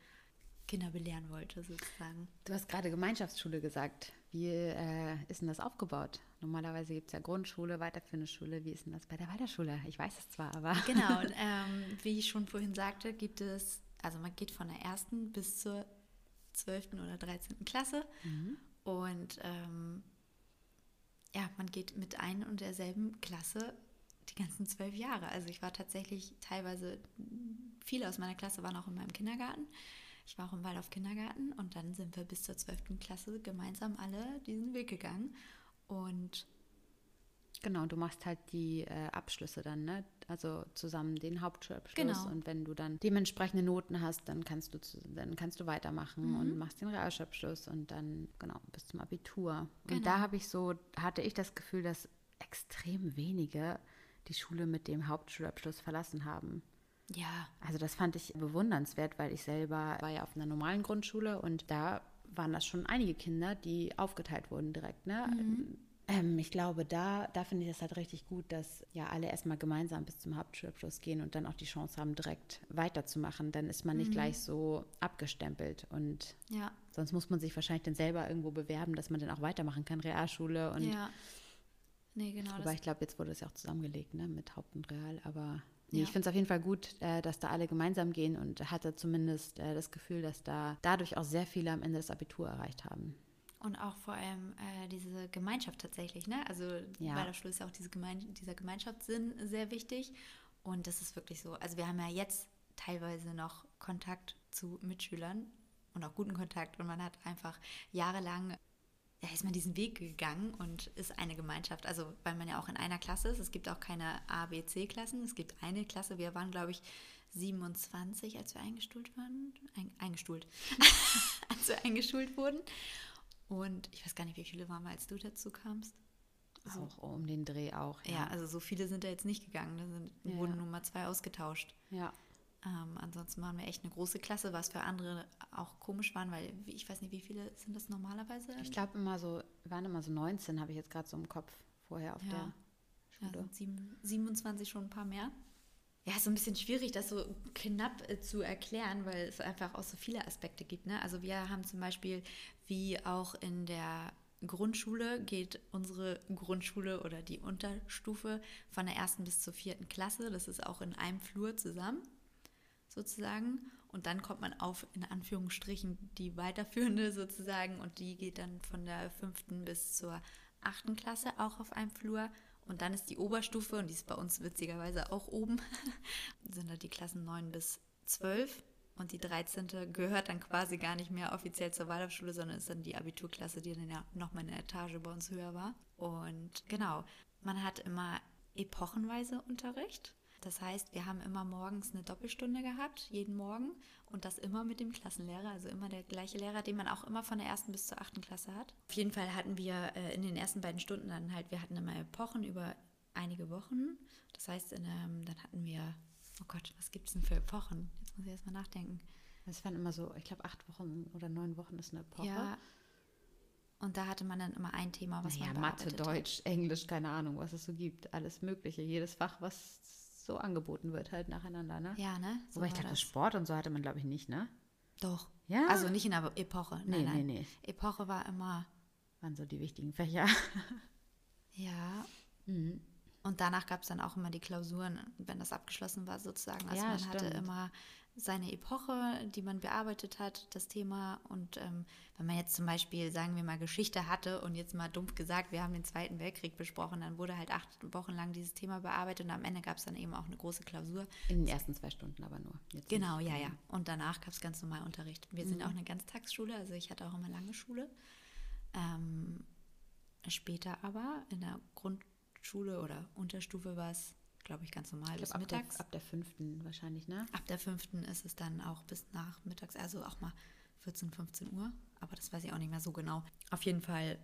Kinder belehren wollte sozusagen. Du hast gerade Gemeinschaftsschule gesagt. Wie äh, ist denn das aufgebaut? Normalerweise gibt es ja Grundschule, weiterführende Schule. Wie ist denn das bei der Weiterschule? Ich weiß es zwar, aber. Genau, ähm, wie ich schon vorhin sagte, gibt es, also man geht von der ersten bis zur 12. oder 13. Klasse und ähm, ja, man geht mit ein und derselben Klasse die ganzen zwölf Jahre. Also ich war tatsächlich teilweise, viele aus meiner Klasse waren auch in meinem Kindergarten. Ich war auch im Waldorf Kindergarten und dann sind wir bis zur 12. Klasse gemeinsam alle diesen Weg gegangen. Und Genau, du machst halt die äh, Abschlüsse dann, ne? Also zusammen den Hauptschulabschluss. Genau. Und wenn du dann dementsprechende Noten hast, dann kannst du zu, dann kannst du weitermachen Mhm. und machst den Realschulabschluss und dann genau bis zum Abitur. Genau. Und da habe ich so hatte ich das Gefühl, dass extrem wenige die Schule mit dem Hauptschulabschluss verlassen haben. Ja, Also das fand ich bewundernswert, weil ich selber war ja auf einer normalen Grundschule und da waren das schon einige Kinder, die aufgeteilt wurden direkt. Ne? Ähm, ich glaube, da, da finde ich es halt richtig gut, dass ja alle erstmal gemeinsam bis zum Hauptschulabschluss gehen und dann auch die Chance haben, direkt weiterzumachen. Dann ist man nicht gleich so abgestempelt und ja, sonst muss man sich wahrscheinlich dann selber irgendwo bewerben, dass man dann auch weitermachen kann, Realschule und ja. Nee, genau. Wobei ich glaube, jetzt wurde es ja auch zusammengelegt, ne, mit Haupt und Real. Aber nee, Ja. ich finde es auf jeden Fall gut, äh, dass da alle gemeinsam gehen und hatte zumindest äh, das Gefühl, dass da dadurch auch sehr viele am Ende das Abitur erreicht haben. und auch vor allem äh, diese Gemeinschaft tatsächlich, ne? Also Ja. bei der Schule ist ja auch diese Gemein dieser Gemeinschaftssinn sehr wichtig. Und das ist wirklich so. Also wir haben ja jetzt teilweise noch Kontakt zu Mitschülern und auch guten Kontakt. Und man hat einfach jahrelang, ja, ist man diesen Weg gegangen und ist eine Gemeinschaft. Also weil man ja auch in einer Klasse ist. Es gibt auch keine A, B, C-Klassen. Es gibt eine Klasse. Wir waren, glaube ich, 27, als wir eingestuhlt waren. Ein, eingestuhlt. als wir eingeschult wurden. Und ich weiß gar nicht, wie viele waren wir, als du dazu kamst. So. Auch um den Dreh auch. Ja, Ja. also so viele sind da jetzt nicht gegangen. Da sind, Ja. wurden Nummer zwei ausgetauscht. ja. Ähm, ansonsten waren wir echt eine große Klasse, was für andere auch komisch waren, weil ich weiß nicht, wie viele sind das normalerweise? Ich glaube immer so, waren immer so 19, habe ich jetzt gerade so im Kopf vorher auf Ja. der ja, Schule. sind sieben, 27 schon ein paar mehr. Ja, ist so ein bisschen schwierig, das so knapp äh, zu erklären, weil es einfach auch so viele Aspekte gibt. Ne? Also wir haben zum Beispiel, wie auch in der Grundschule geht unsere Grundschule oder die Unterstufe von der ersten bis zur vierten Klasse. Das ist auch in einem Flur zusammen, sozusagen. Und dann kommt man auf, in Anführungsstrichen, die weiterführende sozusagen. Und die geht dann von der fünften bis zur achten Klasse auch auf einem Flur. Und dann ist die Oberstufe, und die ist bei uns witzigerweise auch oben, sind da die Klassen 9 bis 12. Und die 13. gehört dann quasi gar nicht mehr offiziell zur Waldorfschule, sondern ist dann die Abiturklasse, die dann ja nochmal eine Etage bei uns höher war. Und genau, man hat immer epochenweise Unterricht. Das heißt, wir haben immer morgens eine Doppelstunde gehabt, jeden Morgen. Und das immer mit dem Klassenlehrer, also immer der gleiche Lehrer, den man auch immer von der ersten bis zur achten Klasse hat. Auf jeden Fall hatten wir äh, in den ersten beiden Stunden dann halt, wir hatten immer Epochen über einige Wochen. Das heißt, in, ähm, dann hatten wir, oh Gott, was gibt es denn für Epochen? Jetzt muss ich erstmal nachdenken. Es waren immer so, ich glaube, acht Wochen oder neun Wochen ist eine Epoche. Ja. Und da hatte man dann immer ein Thema, was naja, man Mathe, bearbeitet hat. Deutsch, Englisch, keine Ahnung, was es so gibt. Alles Mögliche. Jedes Fach, was so angeboten wird, halt nacheinander, ne? Ja, ne? So Wobei ich glaube, das. Sport und so hatte man, glaube ich, nicht, ne? Doch. Ja? Also nicht in der Epoche. Nee, Nein, nein. nee, nee. Epoche war immer, Waren so die wichtigen Fächer. ja. Mhm. Und danach gab es dann auch immer die Klausuren, wenn das abgeschlossen war sozusagen. Also Ja, man hatte stimmt. immer seine Epoche, die man bearbeitet hat, das Thema. Und ähm, wenn man jetzt zum Beispiel, sagen wir mal, Geschichte hatte und jetzt mal dumpf gesagt, wir haben den Zweiten Weltkrieg besprochen, dann wurde halt acht Wochen lang dieses Thema bearbeitet und am Ende gab es dann eben auch eine große Klausur. In den ersten zwei Stunden aber nur. Jetzt Genau, ja, ja. Und danach gab es ganz normal Unterricht. Wir sind auch eine Ganztagsschule, also ich hatte auch immer lange Schule. Ähm, später aber in der Grundschule oder Unterstufe war es, glaube ich, ganz normal Ich bis glaube, ab der, mittags. ab der fünften wahrscheinlich, ne? Ab der fünften ist es dann auch bis nach mittags, also auch mal 14, 15 Uhr. Aber das weiß ich auch nicht mehr so genau. Auf jeden Fall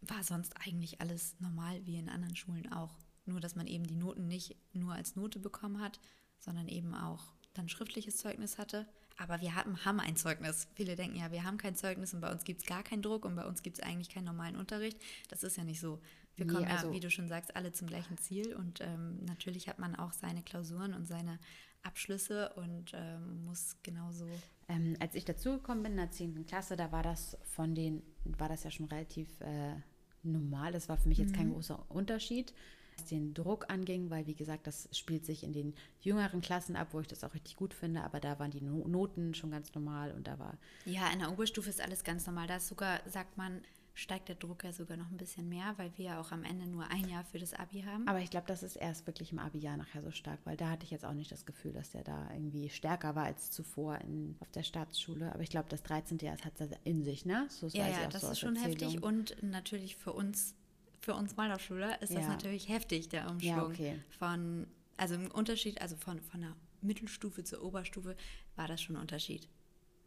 war sonst eigentlich alles normal wie in anderen Schulen auch. Nur, dass man eben die Noten nicht nur als Note bekommen hat, sondern eben auch dann schriftliches Zeugnis hatte. Aber wir haben, haben ein Zeugnis. Viele denken ja, wir haben kein Zeugnis und bei uns gibt es gar keinen Druck und bei uns gibt es eigentlich keinen normalen Unterricht. Das ist ja nicht so. Wir kommen ja, also- wie du schon sagst, alle zum gleichen Ziel und ähm, natürlich hat man auch seine Klausuren und seine Abschlüsse und ähm, muss genauso. Ähm, als ich dazugekommen bin in der 10. Klasse, da war das von den, war das ja schon relativ äh, normal. Das war für mich jetzt kein großer Unterschied, was den Druck anging, weil wie gesagt, das spielt sich in den jüngeren Klassen ab, wo ich das auch richtig gut finde, aber da waren die no Noten schon ganz normal und da war Ja, in der Oberstufe ist alles ganz normal. Da ist sogar, sagt man, steigt der Druck ja sogar noch ein bisschen mehr, weil wir ja auch am Ende nur ein Jahr für das Abi haben. Aber ich glaube, das ist erst wirklich im Abi-Jahr nachher so stark, weil da hatte ich jetzt auch nicht das Gefühl, dass der da irgendwie stärker war als zuvor in, auf der Staatsschule. Aber ich glaube, das 13. Jahr das hat er in sich, ne? So ja, ja, das so ist schon heftig Erzählungen. und natürlich für uns für uns Waldorfschüler ist das Ja. natürlich heftig, der Umschwung. Ja, okay. Von, also im Unterschied, also von, von der Mittelstufe zur Oberstufe war das schon ein Unterschied.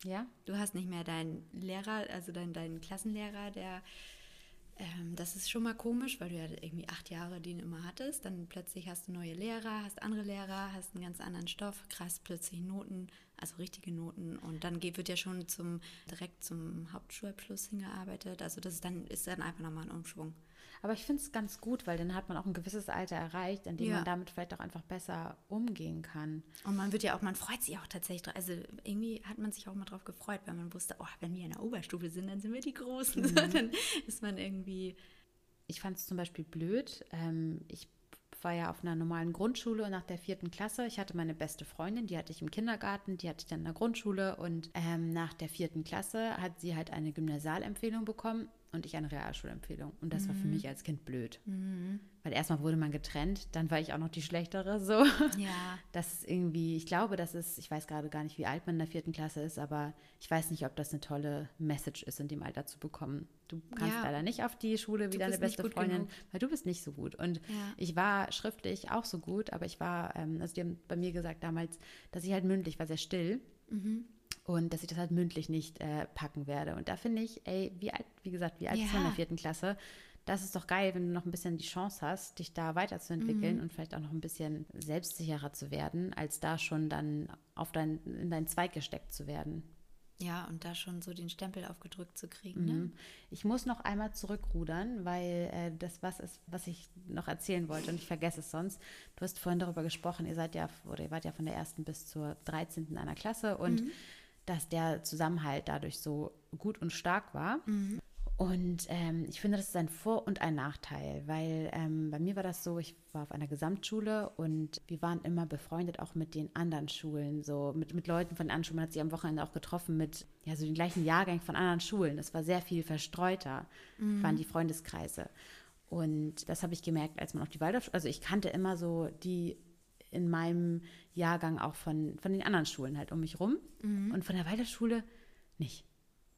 Ja? Du hast nicht mehr deinen Lehrer, also deinen, deinen Klassenlehrer, der ähm, das ist schon mal komisch, weil du ja irgendwie acht Jahre den immer hattest. Dann plötzlich hast du neue Lehrer, hast andere Lehrer, hast einen ganz anderen Stoff, krass plötzlich Noten, also richtige Noten. Und dann geht, wird ja schon zum direkt zum Hauptschulabschluss hingearbeitet. Also das ist dann ist dann einfach nochmal ein Umschwung. Aber ich finde es ganz gut, weil dann hat man auch ein gewisses Alter erreicht, in dem Ja. man damit vielleicht auch einfach besser umgehen kann. Und man wird ja auch, man freut sich auch tatsächlich drauf. Also irgendwie hat man sich auch mal drauf gefreut, weil man wusste, oh, wenn wir in der Oberstufe sind, dann sind wir die Großen. So, dann ist man irgendwie. Ich fand es zum Beispiel blöd. Ähm, ich war ja auf einer normalen Grundschule und nach der vierten Klasse, ich hatte meine beste Freundin, die hatte ich im Kindergarten, die hatte ich dann in der Grundschule und ähm, nach der vierten Klasse hat sie halt eine Gymnasialempfehlung bekommen und ich eine Realschulempfehlung. Und das war für mich als Kind blöd. Weil erstmal wurde man getrennt, dann war ich auch noch die Schlechtere so. Ja. Das ist irgendwie, ich glaube, das ist, ich weiß gerade gar nicht, wie alt man in der vierten Klasse ist, aber ich weiß nicht, ob das eine tolle Message ist, in dem Alter zu bekommen. Du kannst Ja. leider nicht auf die Schule wie deine beste Freundin, genug. weil du bist nicht so gut. Und Ja. ich war schriftlich auch so gut, aber ich war, ähm, also die haben bei mir gesagt damals, dass ich halt mündlich war sehr still. Mhm. Und dass ich das halt mündlich nicht äh, packen werde. Und da finde ich, ey, wie alt, wie gesagt, wie alt ist man in Ja. der vierten Klasse? Das ist doch geil, wenn du noch ein bisschen die Chance hast, dich da weiterzuentwickeln Mhm. und vielleicht auch noch ein bisschen selbstsicherer zu werden, als da schon dann auf dein, in deinen Zweig gesteckt zu werden. Ja, und da schon so den Stempel aufgedrückt zu kriegen. Ne? Mhm. Ich muss noch einmal zurückrudern, weil äh, das was ist, was ich noch erzählen wollte und ich vergesse es sonst. Du hast vorhin darüber gesprochen, ihr seid ja oder ihr wart ja von der ersten bis zur 13. in einer Klasse und dass der Zusammenhalt dadurch so gut und stark war. Und ähm, ich finde, das ist ein Vor- und ein Nachteil, weil ähm, bei mir war das so, ich war auf einer Gesamtschule und wir waren immer befreundet auch mit den anderen Schulen, so mit, mit Leuten von anderen Schulen. Man hat sich am Wochenende auch getroffen mit ja, so den gleichen Jahrgängen von anderen Schulen. Das war sehr viel verstreuter, waren die Freundeskreise. Und das habe ich gemerkt, als man auf die Waldorf, also ich kannte immer so die in meinem Jahrgang auch von, von den anderen Schulen halt um mich rum. Und von der Waldorfschule nicht.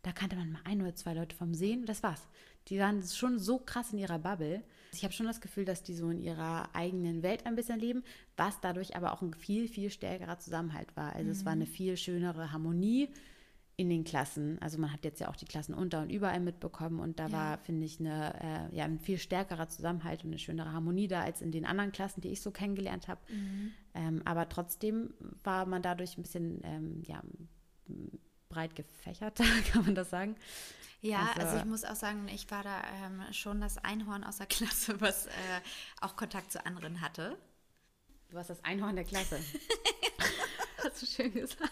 Da kannte man mal ein oder zwei Leute vom Sehen und das war's. Die waren schon so krass in ihrer Bubble. Ich habe schon das Gefühl, dass die so in ihrer eigenen Welt ein bisschen leben, was dadurch aber auch ein viel, viel stärkerer Zusammenhalt war. Also es war eine viel schönere Harmonie in den Klassen. Also man hat jetzt ja auch die Klassen unter und überall mitbekommen und da Ja. war, finde ich, eine, äh, ja, ein viel stärkerer Zusammenhalt und eine schönere Harmonie da als in den anderen Klassen, die ich so kennengelernt habe. Ähm, aber trotzdem war man dadurch ein bisschen ähm, ja, breit gefächerter, kann man das sagen. Ja, Also- also, ich muss auch sagen, ich war da ähm, schon das Einhorn aus der Klasse, was äh, auch Kontakt zu anderen hatte. Du warst das Einhorn der Klasse. Hast du schön gesagt.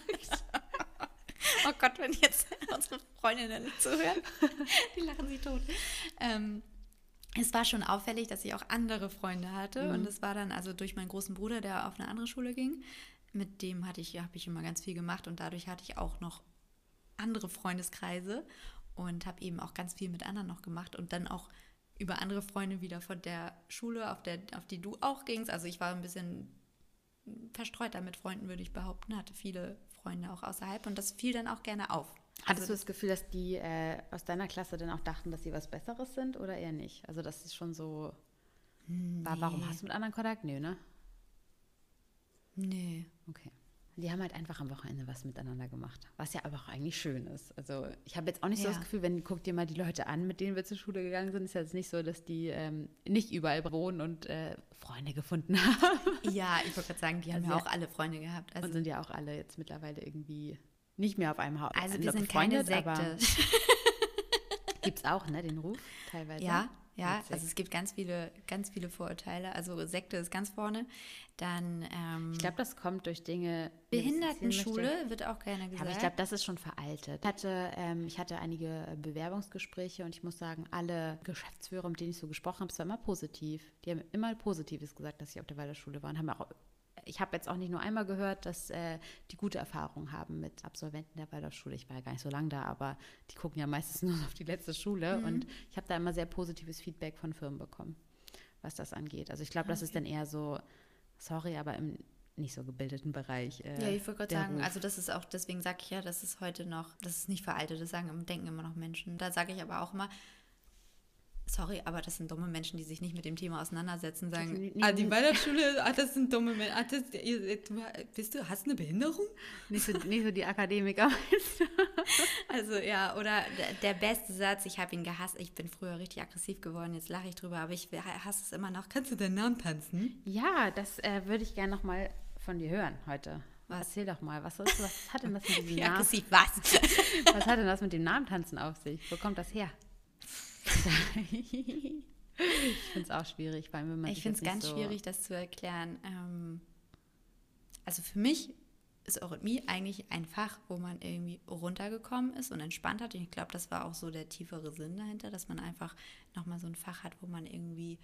Oh Gott, wenn jetzt unsere Freundinnen zuhören, die lachen sich tot. Ähm, es war schon auffällig, dass ich auch andere Freunde hatte. Und es war dann also durch meinen großen Bruder, der auf eine andere Schule ging. Mit dem hatte ich, habe ich immer ganz viel gemacht und dadurch hatte ich auch noch andere Freundeskreise und habe eben auch ganz viel mit anderen noch gemacht und dann auch über andere Freunde wieder von der Schule, auf, der, auf die du auch gingst. Also ich war ein bisschen verstreuter mit Freunden, würde ich behaupten, hatte viele Freunde auch außerhalb und das fiel dann auch gerne auf. Hattest du das Gefühl, dass die äh, aus deiner Klasse dann auch dachten, dass sie was Besseres sind oder eher nicht? Also das ist schon so. War, warum hast du mit anderen Kontakt? Nö, ne? Nee. Okay. Die haben halt einfach am Wochenende was miteinander gemacht, was ja aber auch eigentlich schön ist. Also ich habe jetzt auch nicht so Ja. das Gefühl, wenn guck dir mal die Leute an, mit denen wir zur Schule gegangen sind, ist ja jetzt nicht so, dass die ähm, nicht überall wohnen und äh, Freunde gefunden haben. Ja, ich wollte gerade sagen, die haben Also ja ja- auch alle Freunde gehabt. Also, und sind ja auch alle jetzt mittlerweile irgendwie nicht mehr auf einem Haus. also wir sind keine Sekte. Gibt es auch, ne, den Ruf teilweise. Ja, ja, Witzig. also es gibt ganz viele, ganz viele Vorurteile. Also Sekte ist ganz vorne. Dann ähm, ich glaube, das kommt durch Dinge. ich Behindertenschule wird auch gerne gesagt. aber ich glaube, das ist schon veraltet. Ich hatte, ähm, ich hatte einige äh, Bewerbungsgespräche und ich muss sagen, alle Geschäftsführer, mit denen ich so gesprochen habe, es war immer positiv. Die haben immer Positives gesagt, dass sie auf der Waldorfschule waren. Haben auch, ich habe jetzt auch nicht nur einmal gehört, dass äh, die gute Erfahrungen haben mit Absolventen der Waldorfschule. Ich war ja gar nicht so lange da, aber die gucken ja meistens nur auf die letzte Schule. Mhm. Und ich habe da immer sehr positives Feedback von Firmen bekommen, was das angeht. Also ich glaube, das ist dann eher so, sorry, aber im nicht so gebildeten Bereich. Äh, ja, ich wollte gerade sagen, Ruf. also das ist auch, deswegen sage ich ja, das ist heute noch, das ist nicht veraltet, das sagen, denken immer noch Menschen. Da sage ich aber auch immer, Sorry, aber das sind dumme Menschen, die sich nicht mit dem Thema auseinandersetzen, sagen, ah, die. Waldorfschule, ah, das sind dumme Menschen. Ah, das, ihr, bist du, hast du eine Behinderung? Nicht so, nicht so die Akademiker. Also ja, oder der, beste Satz, ich habe ihn gehasst, ich bin früher richtig aggressiv geworden, jetzt lache ich drüber, aber ich hasse es immer noch. Kannst du deinen Namen tanzen? ja, das äh, würde ich gerne noch mal von dir hören heute. Was? Erzähl doch mal, was, ist, was hat denn das mit dem Namen, was? was hat denn das mit dem Namentanzen auf sich? Wo kommt das her? Ich finde es auch schwierig, vor allem wenn man Ich finde es ganz so, schwierig, das zu erklären. Ähm, also für mich ist Eurythmie eigentlich ein Fach, wo man irgendwie runtergekommen ist und entspannt hat. Und ich glaube, das war auch so der tiefere Sinn dahinter, dass man einfach nochmal so ein Fach hat, wo man irgendwie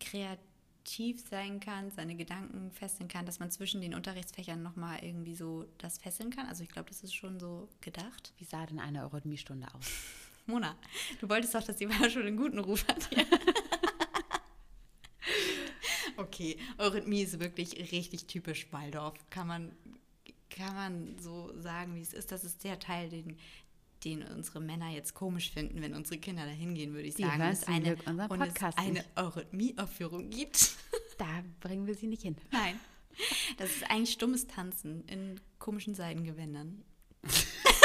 kreativ sein kann, seine Gedanken fesseln kann, dass man zwischen den Unterrichtsfächern nochmal irgendwie so das fesseln kann. Also ich glaube, das ist schon so gedacht. Wie sah denn eine Eurythmiestunde aus? Mona, du wolltest doch, dass die Waldorfschule einen guten Ruf hat. hier. okay, Eurythmie ist wirklich richtig typisch Waldorf. Kann man, kann man so sagen, wie es ist. Das ist der Teil, den, den unsere Männer jetzt komisch finden, wenn unsere Kinder da hingehen, würde ich Die sagen. zum eine, und es eine. Eurythmie-Aufführung gibt. Da bringen wir sie nicht hin. Nein. Das ist eigentlich stummes Tanzen in komischen Seidengewändern.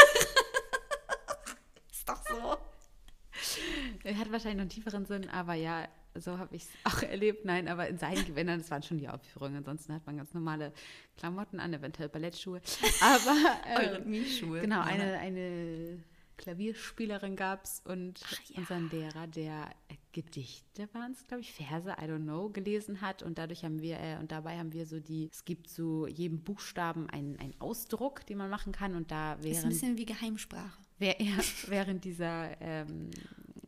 so. Hat wahrscheinlich noch einen tieferen Sinn, aber ja, so habe ich es auch erlebt. Nein, aber in seinen Gewändern, das waren schon die Aufführungen. Ansonsten hat man ganz normale Klamotten an, eventuell Ballettschuhe. Aber äh, Eurythmie-Schuhe. genau, eine, eine Klavierspielerin gab es und ja. unseren Lehrer, der Gedichte waren es, glaube ich, Verse, I don't know, gelesen hat. Und dadurch haben wir, äh, und dabei haben wir so die, es gibt zu jedem Buchstaben einen, einen Ausdruck, den man machen kann. Und da Ist ein bisschen wie Geheimsprache. Wer, während dieser, ähm,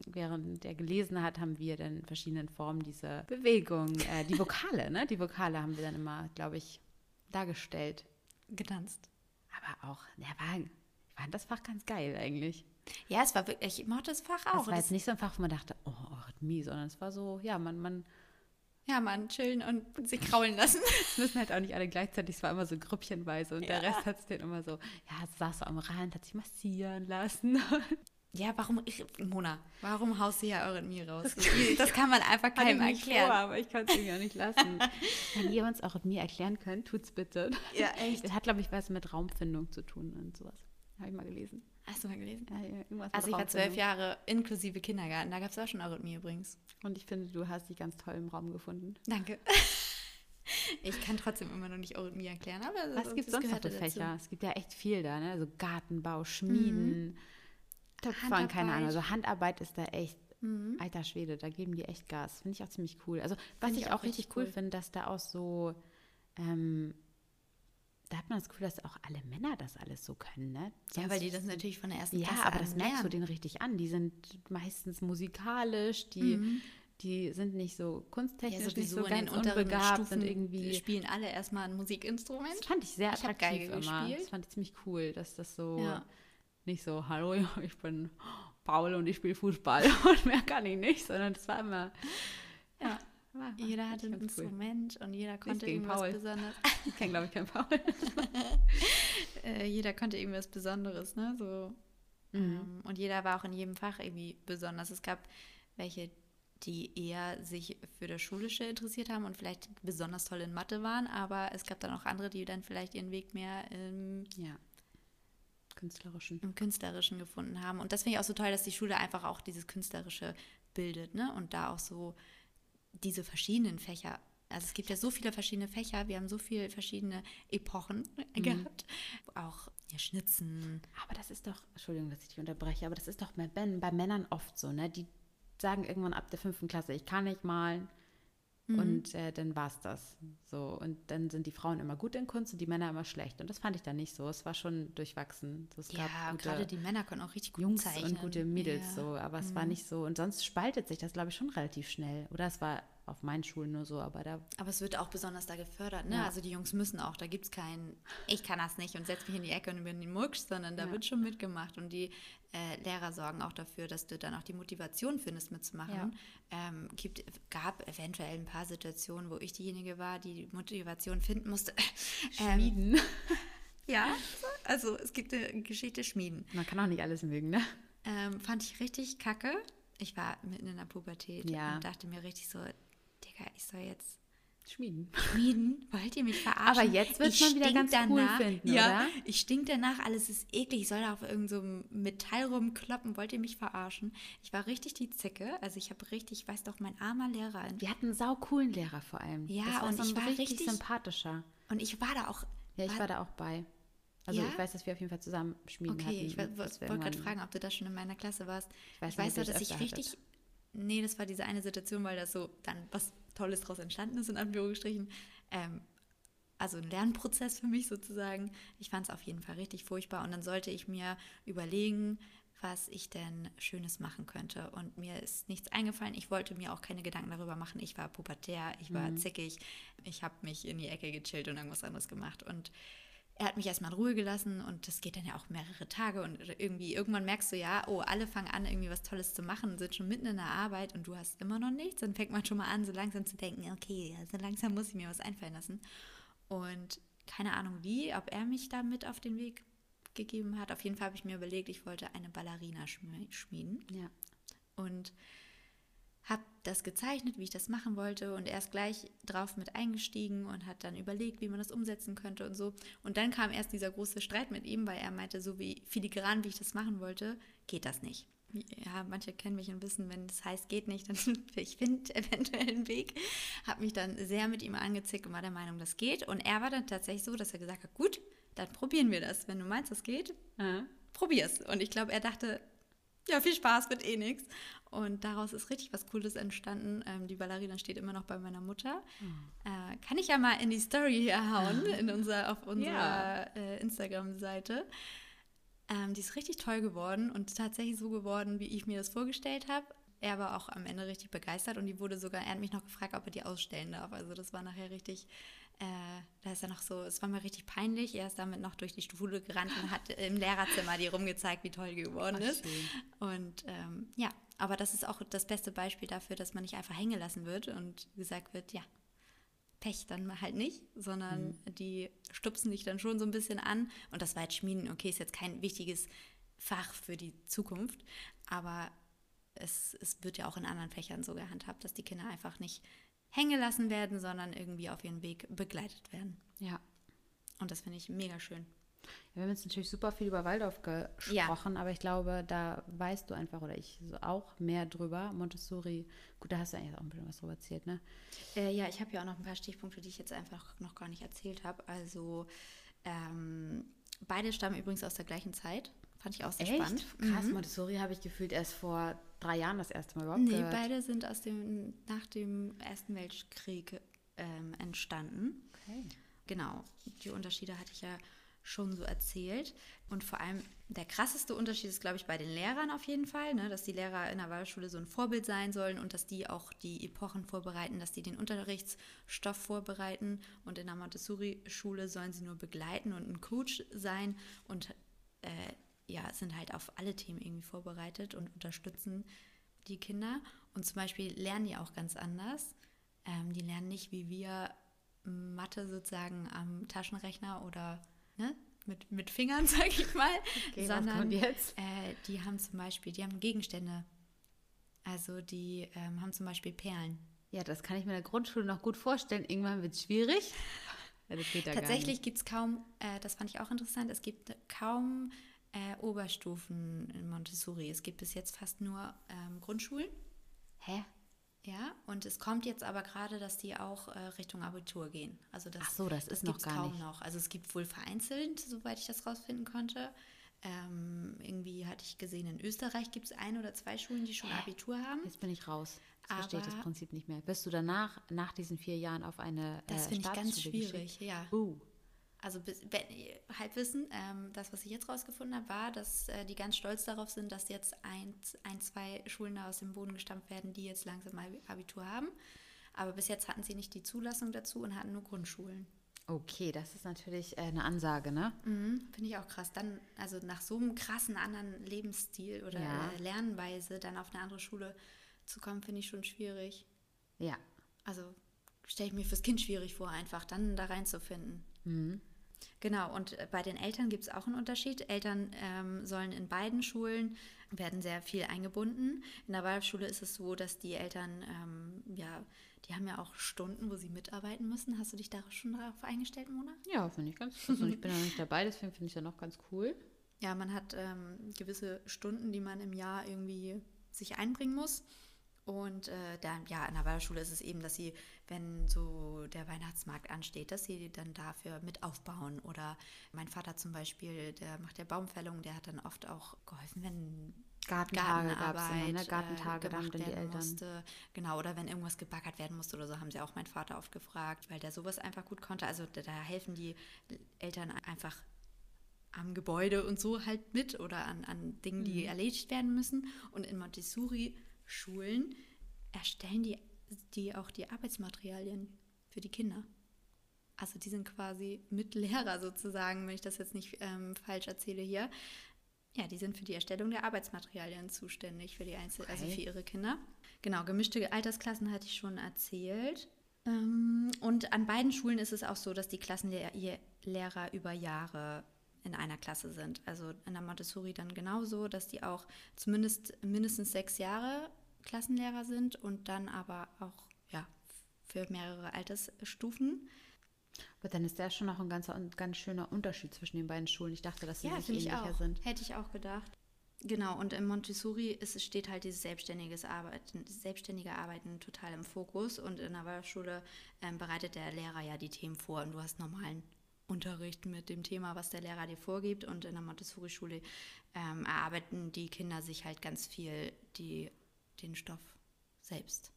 während der gelesen hat, haben wir dann in verschiedenen Formen diese Bewegung, äh, die Vokale, ne? Die Vokale haben wir dann immer, glaube ich, dargestellt. Getanzt. Aber auch, ja, war, ich fand das Fach ganz geil eigentlich. Ja, es war wirklich, ich mochte das Fach auch. Das war jetzt nicht so ein Fach, wo man dachte, oh, Eurythmie, sondern es war so, ja, man, man, ja, man chillen und sich kraulen lassen. es müssen halt auch nicht alle gleichzeitig, es war immer so grüppchenweise und der Ja. Rest hat sich dann immer so, ja, saß so am Rand, hat sich massieren lassen. Ja, warum, ich, Mona, warum haust du ja Eurythmie raus? Das, kann man einfach keinem erklären. Vor, aber ich kann es irgendwie auch nicht lassen. Wenn ihr uns auch mir erklären könnt, tut's bitte. Ja, echt. Das hat, glaube ich, was mit Raumfindung zu tun und sowas. Habe ich mal gelesen. Hast du mal gelesen? Ja, Also ich war zwölf Raumfindung. Jahre inklusive Kindergarten, da gab es auch schon Eurythmie übrigens. Und ich finde, du hast dich ganz toll im Raum gefunden. Danke. Ich kann trotzdem immer noch nicht Eurythmie erklären, aber Was das gibt es sonst noch für dazu. Fächer? Es gibt ja echt viel da, ne? Also Gartenbau, Schmieden, Töpfern, keine Ahnung. Also Handarbeit ist da echt, Mhm. alter Schwede, da geben die echt Gas. Finde ich auch ziemlich cool. Also was ich ich auch richtig cool cool. finde, dass da auch so, ähm, da hat man das Gefühl, dass auch alle Männer das alles so können, ne? Ja, weil Sonst- die das natürlich von der ersten Ja, Klasse aber an das merkst du denen richtig an. Die sind meistens musikalisch, die, Mhm. die sind nicht so Ja, kunsttechnisch nicht sowieso so ganz unbegabt Stufen und irgendwie. spielen alle erstmal ein Musikinstrument. Das fand ich sehr Ich attraktiv Geige immer. gespielt. Das fand ich ziemlich cool, dass das so Ja. nicht so, hallo, ich bin Paul und ich spiele Fußball und mehr kann ich nicht, sondern das war immer. Ja. War Jeder hatte ein ganz cool. Instrument und jeder konnte irgendwas Paul. Besonderes. Ich kenne, glaube ich, keinen Paul. äh, jeder konnte irgendwas Besonderes, ne? So. Mhm. Ähm, und jeder war auch in jedem Fach irgendwie besonders. Es gab welche, die eher sich für das Schulische interessiert haben und vielleicht besonders toll in Mathe waren, aber es gab dann auch andere, die dann vielleicht ihren Weg mehr im, Ja. Künstlerischen. im Künstlerischen gefunden haben. Und das finde ich auch so toll, dass die Schule einfach auch dieses Künstlerische bildet, ne? Und da auch so diese verschiedenen Fächer. Also es gibt ja so viele verschiedene Fächer, wir haben so viele verschiedene Epochen gehabt. Auch ja, Schnitzen. Aber das ist doch, Entschuldigung, dass ich dich unterbreche, aber das ist doch bei, bei Männern oft so, ne? Die sagen irgendwann ab der fünften Klasse, ich kann nicht malen. Mhm. Und äh, dann war's das. So. Und dann sind die Frauen immer gut in Kunst und die Männer immer schlecht. Und das fand ich dann nicht so. Es war schon durchwachsen. So, es gab Ja, gute gerade die Männer können auch richtig gut Jungs zeichnen. und gute Mädels ja. Mhm. so, aber es war nicht so. Und sonst spaltet sich das, glaube ich, schon relativ schnell. Oder es war auf meinen Schulen nur so, aber da Aber es wird auch besonders da gefördert, ne? Ja. Also die Jungs müssen auch, da gibt es kein, ich kann das nicht und setz mich in die Ecke und bin den Mucksch, sondern da Ja. wird schon mitgemacht. Und die äh, Lehrer sorgen auch dafür, dass du dann auch die Motivation findest, mitzumachen. Ja. Ähm, gibt, gab eventuell ein paar Situationen, wo ich diejenige war, die die Motivation finden musste. Ähm, Schmieden. ja, also es gibt eine Geschichte Schmieden. Man kann auch nicht alles mögen, ne? Ähm, fand ich richtig kacke. ich war mitten in der Pubertät und dachte mir richtig so, Digga, ich soll jetzt Schmieden. schmieden. Wollt ihr mich verarschen? Aber jetzt wird's Ich man wieder ganz cool finden, ja, oder? Ich stink danach, alles ist eklig. Ich soll da auf irgendeinem so Metall rumkloppen. Wollt ihr mich verarschen? Ich war richtig die Zicke. Also ich habe richtig, ich weiß doch, mein armer Lehrer. Wir hatten einen saucoolen Lehrer vor allem. Ja, das war und so ich war richtig, richtig- sympathischer. Und ich war da auch. Ja, ich war da auch bei. Also Ja? ich weiß, dass wir auf jeden Fall zusammen schmieden Okay, hatten. ich wollte gerade fragen, ob du da schon in meiner Klasse warst. Ich weiß weiß, nicht, dass das ich öfter richtig. Nee, das war diese eine Situation, weil da so dann was Tolles draus entstanden ist, in Anführungsstrichen. Ähm, also ein Lernprozess für mich sozusagen. Ich fand es auf jeden Fall richtig furchtbar. Und dann sollte ich mir überlegen, was ich denn Schönes machen könnte. Und mir ist nichts eingefallen. Ich wollte mir auch keine Gedanken darüber machen. Ich war pubertär, ich war zickig. Ich habe mich in die Ecke gechillt und irgendwas anderes gemacht. Und er hat mich erstmal in Ruhe gelassen und das geht dann ja auch mehrere Tage und irgendwie, irgendwann merkst du ja, oh, alle fangen an, irgendwie was Tolles zu machen, sind schon mitten in der Arbeit und du hast immer noch nichts. Dann fängt man schon mal an, so langsam zu denken, okay, so langsam muss ich mir was einfallen lassen. Und keine Ahnung wie, ob er mich da mit auf den Weg gegeben hat. Auf jeden Fall habe ich mir überlegt, ich wollte eine Ballerina schmi- schmieden Ja. und habe das gezeichnet, wie ich das machen wollte und er ist gleich drauf mit eingestiegen und hat dann überlegt, wie man das umsetzen könnte und so. Und dann kam erst dieser große Streit mit ihm, weil er meinte, so wie filigran, wie ich das machen wollte, geht das nicht. Ja, manche kennen mich und wissen, wenn das heißt, geht nicht, dann ich finde eventuell einen Weg. Habe mich dann sehr mit ihm angezickt und war der Meinung, das geht. Und er war dann tatsächlich so, dass er gesagt hat, gut, dann probieren wir das. Wenn du meinst, das geht, probier's. Und ich glaube, er dachte, ja, viel Spaß, wird eh nichts. Und daraus ist richtig was Cooles entstanden. Ähm, die Ballerina steht immer noch bei meiner Mutter. Äh, kann ich ja mal in die Story hier hauen, in unser, auf unserer Ja. äh, Instagram-Seite. Ähm, die ist richtig toll geworden und tatsächlich so geworden, wie ich mir das vorgestellt habe. Er war auch am Ende richtig begeistert und die wurde sogar, er hat mich noch gefragt, ob er die ausstellen darf. Also das war nachher richtig, äh, da ist er noch so, es war mal richtig peinlich. Er ist damit noch durch die Schule gerannt und hat im Lehrerzimmer die rumgezeigt, wie toll die geworden Ach, ist. Und ähm, ja, aber das ist auch das beste Beispiel dafür, dass man nicht einfach hängen gelassen wird und gesagt wird, ja, Pech dann halt nicht, sondern die stupsen dich dann schon so ein bisschen an. Und das war jetzt Schmieden, okay, ist jetzt kein wichtiges Fach für die Zukunft, aber es, es wird ja auch in anderen Fächern so gehandhabt, dass die Kinder einfach nicht hängen gelassen werden, sondern irgendwie auf ihren Weg begleitet werden. Ja. Und das finde ich mega schön. Wir haben jetzt natürlich super viel über Waldorf gesprochen, aber ich glaube, da weißt du einfach, oder ich auch mehr drüber. Montessori, gut, da hast du eigentlich auch ein bisschen was drüber erzählt, ne? Äh, ja, ich habe ja auch noch ein paar Stichpunkte, die ich jetzt einfach noch gar nicht erzählt habe. Also ähm, beide stammen übrigens aus der gleichen Zeit. Fand ich auch sehr spannend. Krass, Mhm. Montessori habe ich gefühlt erst vor drei Jahren das erste Mal überhaupt Nee, gehört. beide sind aus dem, nach dem Ersten Weltkrieg ähm, entstanden. Okay. Genau, die Unterschiede hatte ich ja schon so erzählt. Und vor allem der krasseste Unterschied ist, glaube ich, bei den Lehrern auf jeden Fall, ne? dass die Lehrer in der Waldorfschule so ein Vorbild sein sollen und dass die auch die Epochen vorbereiten, dass die den Unterrichtsstoff vorbereiten. Und in der Montessori-Schule sollen sie nur begleiten und ein Coach sein und äh, ja, sind halt auf alle Themen irgendwie vorbereitet und unterstützen die Kinder. Und zum Beispiel lernen die auch ganz anders. Ähm, die lernen nicht wie wir Mathe sozusagen am Taschenrechner oder ne, mit, mit Fingern, sag ich mal, Okay, sondern? Äh, die haben zum Beispiel, die haben Gegenstände. Also die ähm, haben zum Beispiel Perlen. Ja, das kann ich mir in der Grundschule noch gut vorstellen. Irgendwann wird es schwierig. Ja, Tatsächlich gibt es kaum, äh, das fand ich auch interessant, es gibt kaum äh, Oberstufen in Montessori. Es gibt bis jetzt fast nur ähm, Grundschulen. Hä? Ja, und es kommt jetzt aber gerade, dass die auch äh, Richtung Abitur gehen. Also das, Ach so, das ist noch gar kaum nicht. noch. Also es gibt wohl vereinzelt, soweit ich das rausfinden konnte. Ähm, irgendwie hatte ich gesehen, in Österreich gibt es ein oder zwei Schulen, die schon Abitur haben. Jetzt bin ich raus. Jetzt verstehe ich das Prinzip nicht mehr. Bist du danach, nach diesen vier Jahren, auf eine Das äh, finde ich ganz schwierig, ja. geschickt? Uh, Also Halbwissen, ähm, das, was ich jetzt rausgefunden habe, war, dass äh, die ganz stolz darauf sind, dass jetzt ein, ein, zwei Schulen da aus dem Boden gestampft werden, die jetzt langsam Abitur haben. Aber bis jetzt hatten sie nicht die Zulassung dazu und hatten nur Grundschulen. okay, das ist natürlich äh, eine Ansage, ne? Mhm, Finde ich auch krass. Dann, also nach so einem krassen anderen Lebensstil oder Ja. äh, Lernweise dann auf eine andere Schule zu kommen, finde ich schon schwierig. Ja. Also stelle ich mir fürs Kind schwierig vor, einfach dann da reinzufinden. Mhm. Genau, und äh, bei den Eltern gibt es auch einen Unterschied. Eltern ähm, sollen in beiden Schulen, werden sehr viel eingebunden. In der Waldorfschule ist es so, dass die Eltern, ähm, ja, die haben ja auch Stunden, wo sie mitarbeiten müssen. Hast du dich da schon darauf eingestellt, Mona? Ja, finde ich ganz also Ich bin ja nicht dabei, deswegen finde ich es ja noch ganz cool. Ja, man hat ähm, gewisse Stunden, die man im Jahr irgendwie sich einbringen muss. Und äh, dann, ja, in der Waldorfschule ist es eben, dass sie, wenn so der Weihnachtsmarkt ansteht, dass sie dann dafür mit aufbauen. Oder mein Vater zum Beispiel, der macht ja Baumfällung, der hat dann oft auch geholfen, wenn Gartentage es immer, ne? Gartentage äh, dann die Eltern. Musste. Genau, oder wenn irgendwas gebaggert werden musste oder so, haben sie auch meinen Vater oft gefragt, weil der sowas einfach gut konnte. Also da, da helfen die Eltern einfach am Gebäude und so halt mit oder an, an Dingen, die mhm. erledigt werden müssen. Und in Montessori-Schulen erstellen die, die auch die Arbeitsmaterialien für die Kinder. Also die sind quasi Mitlehrer sozusagen, wenn ich das jetzt nicht ähm, falsch erzähle hier. Ja, die sind für die Erstellung der Arbeitsmaterialien zuständig für die Einzel also okay. also für ihre Kinder. Genau, gemischte Altersklassen hatte ich schon erzählt. Ähm, und an beiden Schulen ist es auch so, dass die Klassenlehrer über Jahre in einer Klasse sind. Also in der Montessori dann genauso, dass die auch zumindest mindestens sechs Jahre Klassenlehrer sind und dann aber auch ja, für mehrere Altersstufen. Aber dann ist da schon noch ein ganz, ein ganz schöner Unterschied zwischen den beiden Schulen. Ich dachte, dass sie ja, nicht ähnlicher sind. Hätte ich auch gedacht. Genau, und im Montessori ist, steht halt dieses selbstständiges Arbeiten, selbstständige Arbeiten total im Fokus. Und in der Waldorfschule ähm, bereitet der Lehrer ja die Themen vor und du hast normalen Unterricht mit dem Thema, was der Lehrer dir vorgibt. Und in der Montessori-Schule ähm, erarbeiten die Kinder sich halt ganz viel die, den Stoff selbst.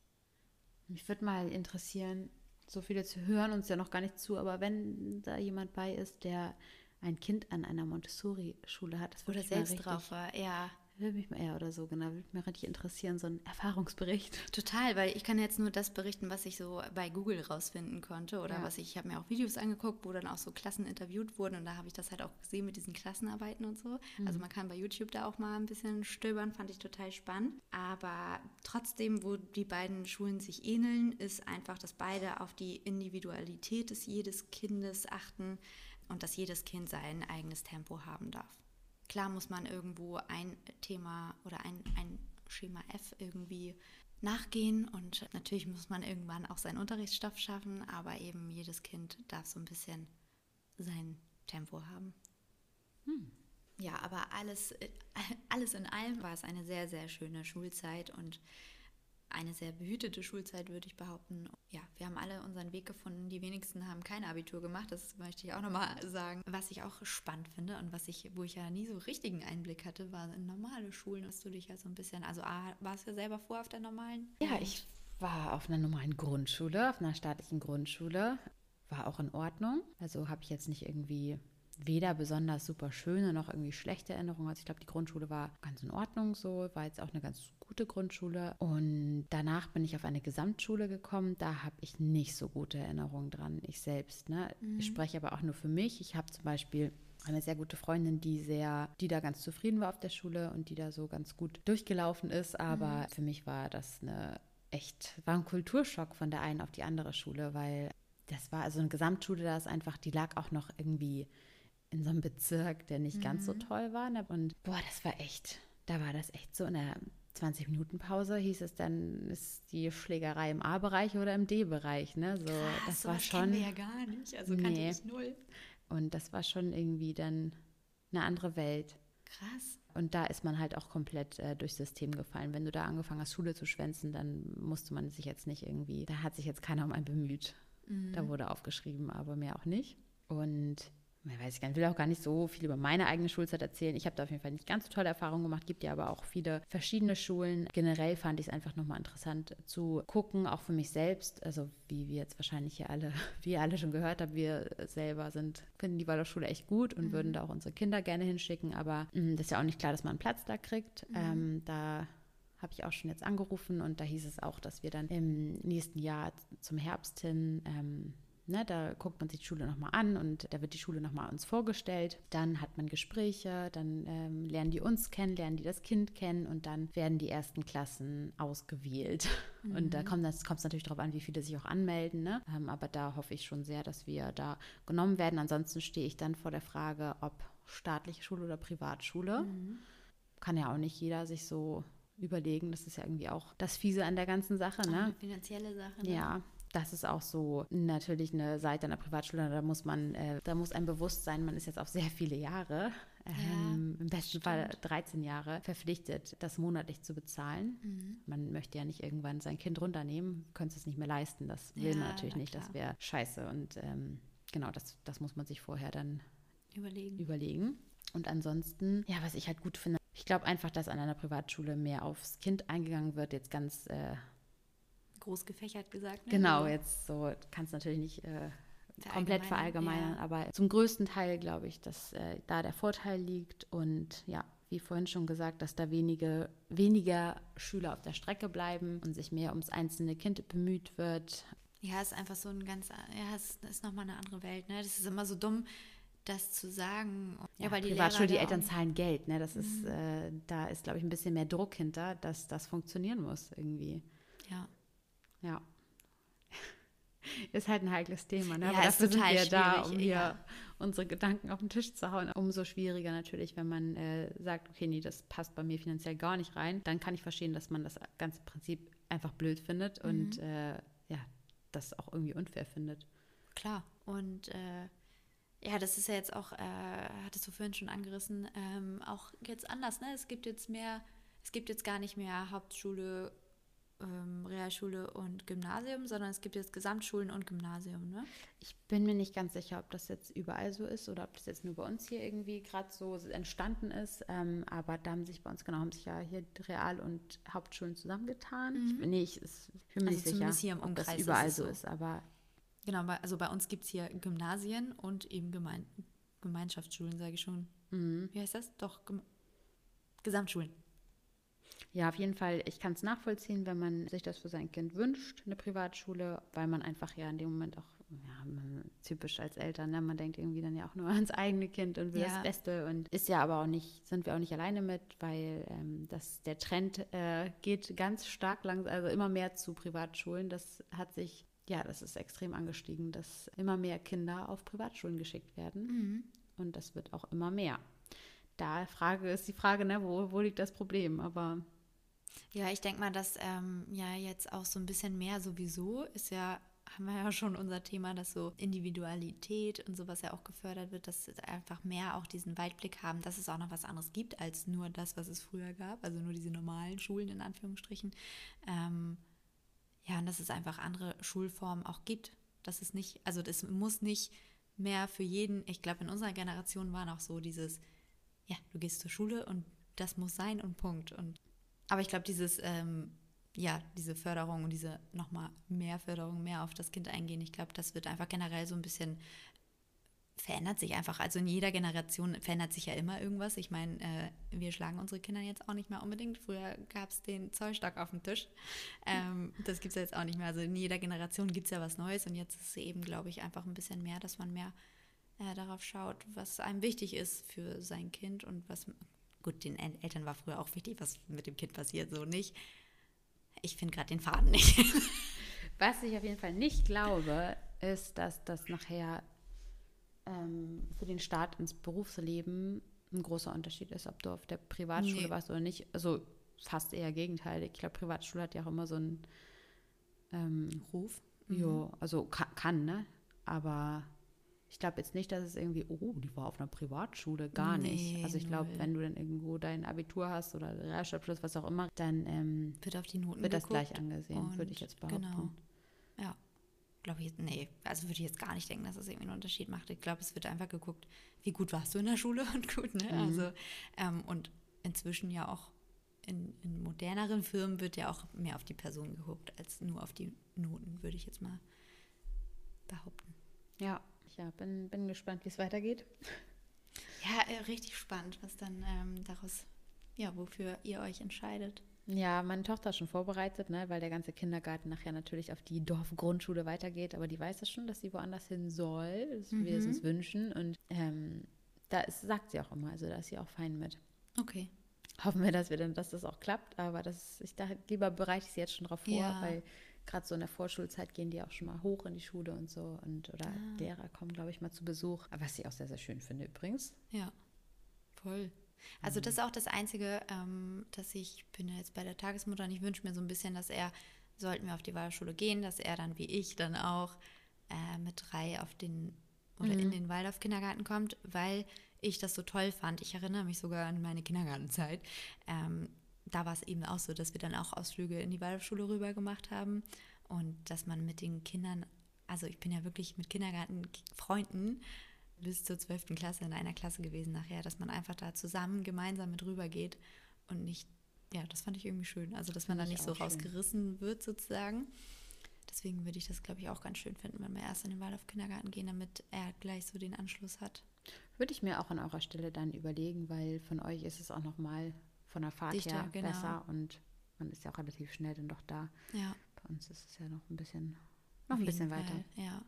Mich würde mal interessieren, so viele zu hören uns ja noch gar nicht zu, aber wenn da jemand bei ist, der ein Kind an einer Montessori-Schule hat, das oder selbst drauf war, ja würde mich mal, ja, oder so, genau, würde mich richtig interessieren, so ein Erfahrungsbericht. Total, weil ich kann jetzt nur das berichten, was ich so bei Google rausfinden konnte oder ja. was ich, ich habe mir auch Videos angeguckt, wo dann auch so Klassen interviewt wurden und da habe ich das halt auch gesehen mit diesen Klassenarbeiten und so. Mhm. Also man kann bei YouTube da auch mal ein bisschen stöbern, fand ich total spannend. Aber trotzdem, wo die beiden Schulen sich ähneln, ist einfach, dass beide auf die Individualität des jedes Kindes achten und dass jedes Kind sein eigenes Tempo haben darf. Klar muss man irgendwo ein Thema oder ein, ein Schema F irgendwie nachgehen und natürlich muss man irgendwann auch seinen Unterrichtsstoff schaffen, aber eben jedes Kind darf so ein bisschen sein Tempo haben. Hm. Ja, aber alles, äh, alles in allem war es eine sehr, sehr schöne Schulzeit und eine sehr behütete Schulzeit, würde ich behaupten. Ja, wir haben alle unseren Weg gefunden. Die wenigsten haben kein Abitur gemacht, das möchte ich auch nochmal sagen. Was ich auch spannend finde und was ich, wo ich ja nie so richtigen Einblick hatte, war in normale Schulen. Hast du dich ja so ein bisschen, also A, warst du ja selber vor auf der normalen? Ja, ich war auf einer normalen Grundschule, auf einer staatlichen Grundschule. War auch in Ordnung. Also habe ich jetzt nicht irgendwie weder besonders super schöne noch irgendwie schlechte Erinnerungen. Also ich glaube, die Grundschule war ganz in Ordnung so, war jetzt auch eine ganz gute Grundschule. Und danach bin ich auf eine Gesamtschule gekommen. Da habe ich nicht so gute Erinnerungen dran, ich selbst. Ne? Mhm. Ich spreche aber auch nur für mich. Ich habe zum Beispiel eine sehr gute Freundin, die sehr, die da ganz zufrieden war auf der Schule und die da so ganz gut durchgelaufen ist. Aber mhm. für mich war das eine echt, war ein Kulturschock von der einen auf die andere Schule, weil das war also eine Gesamtschule, da ist einfach, die lag auch noch irgendwie in so einem Bezirk, der nicht mhm. ganz so mhm. toll war. Ne? Und boah, das war echt, da war das echt so in der 20-Minuten-Pause hieß es dann, ist die Schlägerei im A-Bereich oder im D-Bereich. Ne? So, Krass, das war schon. Ja gar nicht, also nee. kannte ich null. Und das war schon irgendwie dann eine andere Welt. Krass. Und da ist man halt auch komplett äh, durchs System gefallen. Wenn du da angefangen hast, Schule zu schwänzen, dann musste man sich jetzt nicht irgendwie, da hat sich jetzt keiner um einen bemüht. Mhm. Da wurde aufgeschrieben, aber mehr auch nicht. Und ich weiß ich gar nicht, will auch gar nicht so viel über meine eigene Schulzeit erzählen. Ich habe da auf jeden Fall nicht ganz so tolle Erfahrungen gemacht, gibt ja aber auch viele verschiedene Schulen. Generell fand ich es einfach nochmal interessant zu gucken, auch für mich selbst, also wie wir jetzt wahrscheinlich hier alle, wie ihr alle schon gehört habt, wir selber sind, finden die Waldorfschule echt gut und mhm. würden da auch unsere Kinder gerne hinschicken, aber mh, mm, das ist ja auch nicht klar, dass man einen Platz da kriegt. Mhm. Ähm, da habe ich auch schon jetzt angerufen und da hieß es auch, dass wir dann im nächsten Jahr zum Herbst hin ähm, Ne, da guckt man sich die Schule nochmal an und da wird die Schule nochmal uns vorgestellt. Dann hat man Gespräche, dann ähm, lernen die uns kennen, lernen die das Kind kennen und dann werden die ersten Klassen ausgewählt. Mhm. Und da kommt es natürlich darauf an, wie viele sich auch anmelden. Ne? Ähm, aber da hoffe ich schon sehr, dass wir da genommen werden. Ansonsten stehe ich dann vor der Frage, ob staatliche Schule oder Privatschule. Mhm. Kann ja auch nicht jeder sich so überlegen. Das ist ja irgendwie auch das Fiese an der ganzen Sache. Ne? Eine finanzielle Sache. Ne? Ja. Das ist auch so natürlich eine Seite einer Privatschule, da muss man, äh, da muss ein bewusst sein, man ist jetzt auf sehr viele Jahre ähm, Im besten stimmt. Fall 13 Jahre verpflichtet, das monatlich zu bezahlen. Mhm. Man möchte ja nicht irgendwann sein Kind runternehmen, könnte es nicht mehr leisten. Das will ja, man natürlich nicht, klar. das wäre scheiße. Und ähm, genau, das, das muss man sich vorher dann überlegen. überlegen. Und ansonsten, ja, was ich halt gut finde, ich glaube einfach, dass an einer Privatschule mehr aufs Kind eingegangen wird, jetzt ganz äh, groß gefächert gesagt. Ne? Genau, jetzt so kann es natürlich nicht äh, komplett verallgemeinern, ja. aber zum größten Teil glaube ich, dass äh, da der Vorteil liegt und ja, wie vorhin schon gesagt, dass da wenige, weniger Schüler auf der Strecke bleiben und sich mehr ums einzelne Kind bemüht wird. Ja, ist einfach so ein ganz, ja, es ist nochmal eine andere Welt. Ne? Das ist immer so dumm, das zu sagen. Ja, ja weil die Privatschule, die Eltern zahlen Geld. Ne? Das mhm. ist, äh, da ist, glaube ich, ein bisschen mehr Druck hinter, dass das funktionieren muss irgendwie. Ja. Ja. ist halt ein heikles Thema. Ne? Ja, Aber dafür sind wir da, um hier ja. unsere Gedanken auf den Tisch zu hauen. Umso schwieriger natürlich, wenn man äh, sagt, okay, nee, das passt bei mir finanziell gar nicht rein. Dann kann ich verstehen, dass man das ganze Prinzip einfach blöd findet mhm. und äh, ja, das auch irgendwie unfair findet. Klar. Und äh, ja, das ist ja jetzt auch, äh, hattest du vorhin schon angerissen, ähm, auch jetzt anders. Ne? Es gibt jetzt mehr, es gibt jetzt gar nicht mehr Hauptschule, ähm, Realschule und Gymnasium, sondern es gibt jetzt Gesamtschulen und Gymnasium, ne? Ich bin mir nicht ganz sicher, ob das jetzt überall so ist oder ob das jetzt nur bei uns hier irgendwie gerade so entstanden ist. Ähm, aber da haben sich bei uns, genau, haben sich ja hier Real- und Hauptschulen zusammengetan. Mhm. Ich, bin, nee, ich, ich bin mir also nicht sicher, hier im ob das überall ist so ist, aber... Genau, also bei uns gibt es hier Gymnasien und eben Gemein Gemeinschaftsschulen, sage ich schon. Mhm. Wie heißt das? Doch, Gem Gesamtschulen. Ja, auf jeden Fall, ich kann es nachvollziehen, wenn man sich das für sein Kind wünscht, eine Privatschule, weil man einfach ja in dem Moment auch, ja, man, typisch als Eltern, ne? man denkt irgendwie dann ja auch nur ans eigene Kind und will ja. das Beste und ist ja aber auch nicht, sind wir auch nicht alleine mit, weil ähm, das, der Trend äh, geht ganz stark langsam, also immer mehr zu Privatschulen. Das hat sich, ja, das ist extrem angestiegen, dass immer mehr Kinder auf Privatschulen geschickt werden mhm. und das wird auch immer mehr da Frage ist die Frage, ne, wo, wo liegt das Problem? Aber ja, ich denke mal, dass ähm, ja jetzt auch so ein bisschen mehr sowieso ist ja, haben wir ja schon unser Thema, dass so Individualität und sowas ja auch gefördert wird, dass einfach mehr auch diesen Weitblick haben, dass es auch noch was anderes gibt als nur das, was es früher gab, also nur diese normalen Schulen in Anführungsstrichen. Ähm, ja, und dass es einfach andere Schulformen auch gibt. Dass es nicht, also das muss nicht mehr für jeden, ich glaube, in unserer Generation war noch so dieses, ja, du gehst zur Schule und das muss sein und Punkt. Und aber ich glaube, dieses, ähm, ja, diese Förderung und diese nochmal mehr Förderung, mehr auf das Kind eingehen, ich glaube, das wird einfach generell so ein bisschen verändert sich einfach. Also in jeder Generation verändert sich ja immer irgendwas. Ich meine, äh, wir schlagen unsere Kinder jetzt auch nicht mehr unbedingt. Früher gab es den Zollstock auf dem Tisch. Ähm, das gibt es ja jetzt auch nicht mehr. Also in jeder Generation gibt es ja was Neues und jetzt ist es eben, glaube ich, einfach ein bisschen mehr, dass man mehr äh, darauf schaut, was einem wichtig ist für sein Kind und was Gut, den Eltern war früher auch wichtig, was mit dem Kind passiert, so nicht. Ich finde gerade den Faden nicht. Was ich auf jeden Fall nicht glaube, ist, dass das nachher ähm, für den Start ins Berufsleben ein großer Unterschied ist, ob du auf der Privatschule nee. warst oder nicht. Also fast eher gegenteilig. Ich glaube, Privatschule hat ja auch immer so einen ähm, Ruf. Mhm. Ja, also kann, kann, ne? Aber ich glaube jetzt nicht, dass es irgendwie, oh, die war auf einer Privatschule, gar nee, nicht. Also ich glaube, wenn du dann irgendwo dein Abitur hast oder Realschulabschluss, was auch immer, dann ähm, wird auf die Noten wird das gleich angesehen, würde ich jetzt behaupten. Genau. Ja, glaube ich, nee, also würde ich jetzt gar nicht denken, dass das irgendwie einen Unterschied macht. Ich glaube, es wird einfach geguckt, wie gut warst du in der Schule und gut, ne? Mhm. Also ähm, und inzwischen ja auch in, in moderneren Firmen wird ja auch mehr auf die Person geguckt als nur auf die Noten, würde ich jetzt mal behaupten. Ja, ja, bin, bin gespannt, wie es weitergeht. Ja, äh, richtig spannend, was dann ähm, daraus, ja, wofür ihr euch entscheidet. Ja, meine Tochter ist schon vorbereitet, ne, weil der ganze Kindergarten nachher natürlich auf die Dorfgrundschule weitergeht, aber die weiß es schon, dass sie woanders hin soll, dass mhm. wir es uns wünschen. Und ähm, da ist, sagt sie auch immer, also da ist sie auch fein mit. Okay. hoffen wir, dass wir dann, dass das auch klappt. Aber das, ich dachte, lieber bereite ich sie jetzt schon drauf vor, Ja. weil gerade so in der Vorschulzeit gehen die auch schon mal hoch in die Schule und so. Und oder Ah. Lehrer kommen, glaube ich, mal zu Besuch. Was ich auch sehr, sehr schön finde übrigens. Ja, voll. Also das ist auch das Einzige, ähm, dass ich bin ja jetzt bei der Tagesmutter und ich wünsche mir so ein bisschen, dass er, sollten wir auf die Waldorfschule gehen, dass er dann wie ich dann auch äh, mit drei auf den oder in den Waldorf-Kindergarten kommt, weil ich das so toll fand. Ich erinnere mich sogar an meine Kindergartenzeit. Ähm, da war es eben auch so, dass wir dann auch Ausflüge in die Waldorfschule rüber gemacht haben und dass man mit den Kindern, also ich bin ja wirklich mit Kindergartenfreunden bis zur 12. Klasse in einer Klasse gewesen nachher, dass man einfach da zusammen gemeinsam mit rübergeht und nicht, ja, das fand ich irgendwie schön. Also, dass man da nicht so schön. rausgerissen wird sozusagen. Deswegen würde ich das, glaube ich, auch ganz schön finden, wenn wir erst in den Waldorf-Kindergarten gehen, damit er gleich so den Anschluss hat. Würde ich mir auch an eurer Stelle dann überlegen, weil von euch ist es auch nochmal von der Fahrt Dichter, her genau. besser und man ist ja auch relativ schnell dann doch da. Ja. Bei uns ist es ja noch ein bisschen, noch Auf ein bisschen weiter. Fall, Ja.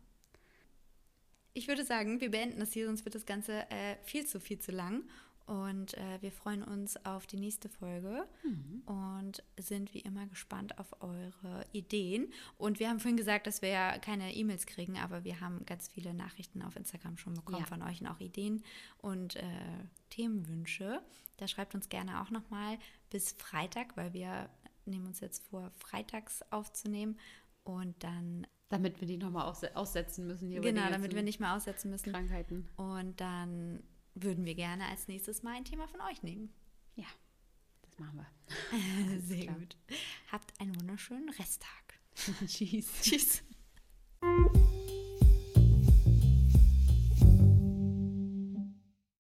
Ich würde sagen, wir beenden das hier, sonst wird das Ganze äh, viel zu, viel zu lang. Und äh, wir freuen uns auf die nächste Folge Mhm. und sind wie immer gespannt auf eure Ideen. Und wir haben vorhin gesagt, dass wir ja keine E-Mails kriegen, aber wir haben ganz viele Nachrichten auf Instagram schon bekommen Ja. von euch und auch Ideen und äh, Themenwünsche. Da schreibt uns gerne auch nochmal bis Freitag, weil wir nehmen uns jetzt vor, freitags aufzunehmen. Und dann, Damit wir die nochmal aus aussetzen müssen hier genau, damit wir nicht mehr aussetzen müssen. Krankheiten. Und dann würden wir gerne als nächstes Mal ein Thema von euch nehmen. Ja, das machen wir. Sehr klar. gut. Habt einen wunderschönen Resttag. Tschüss. Tschüss.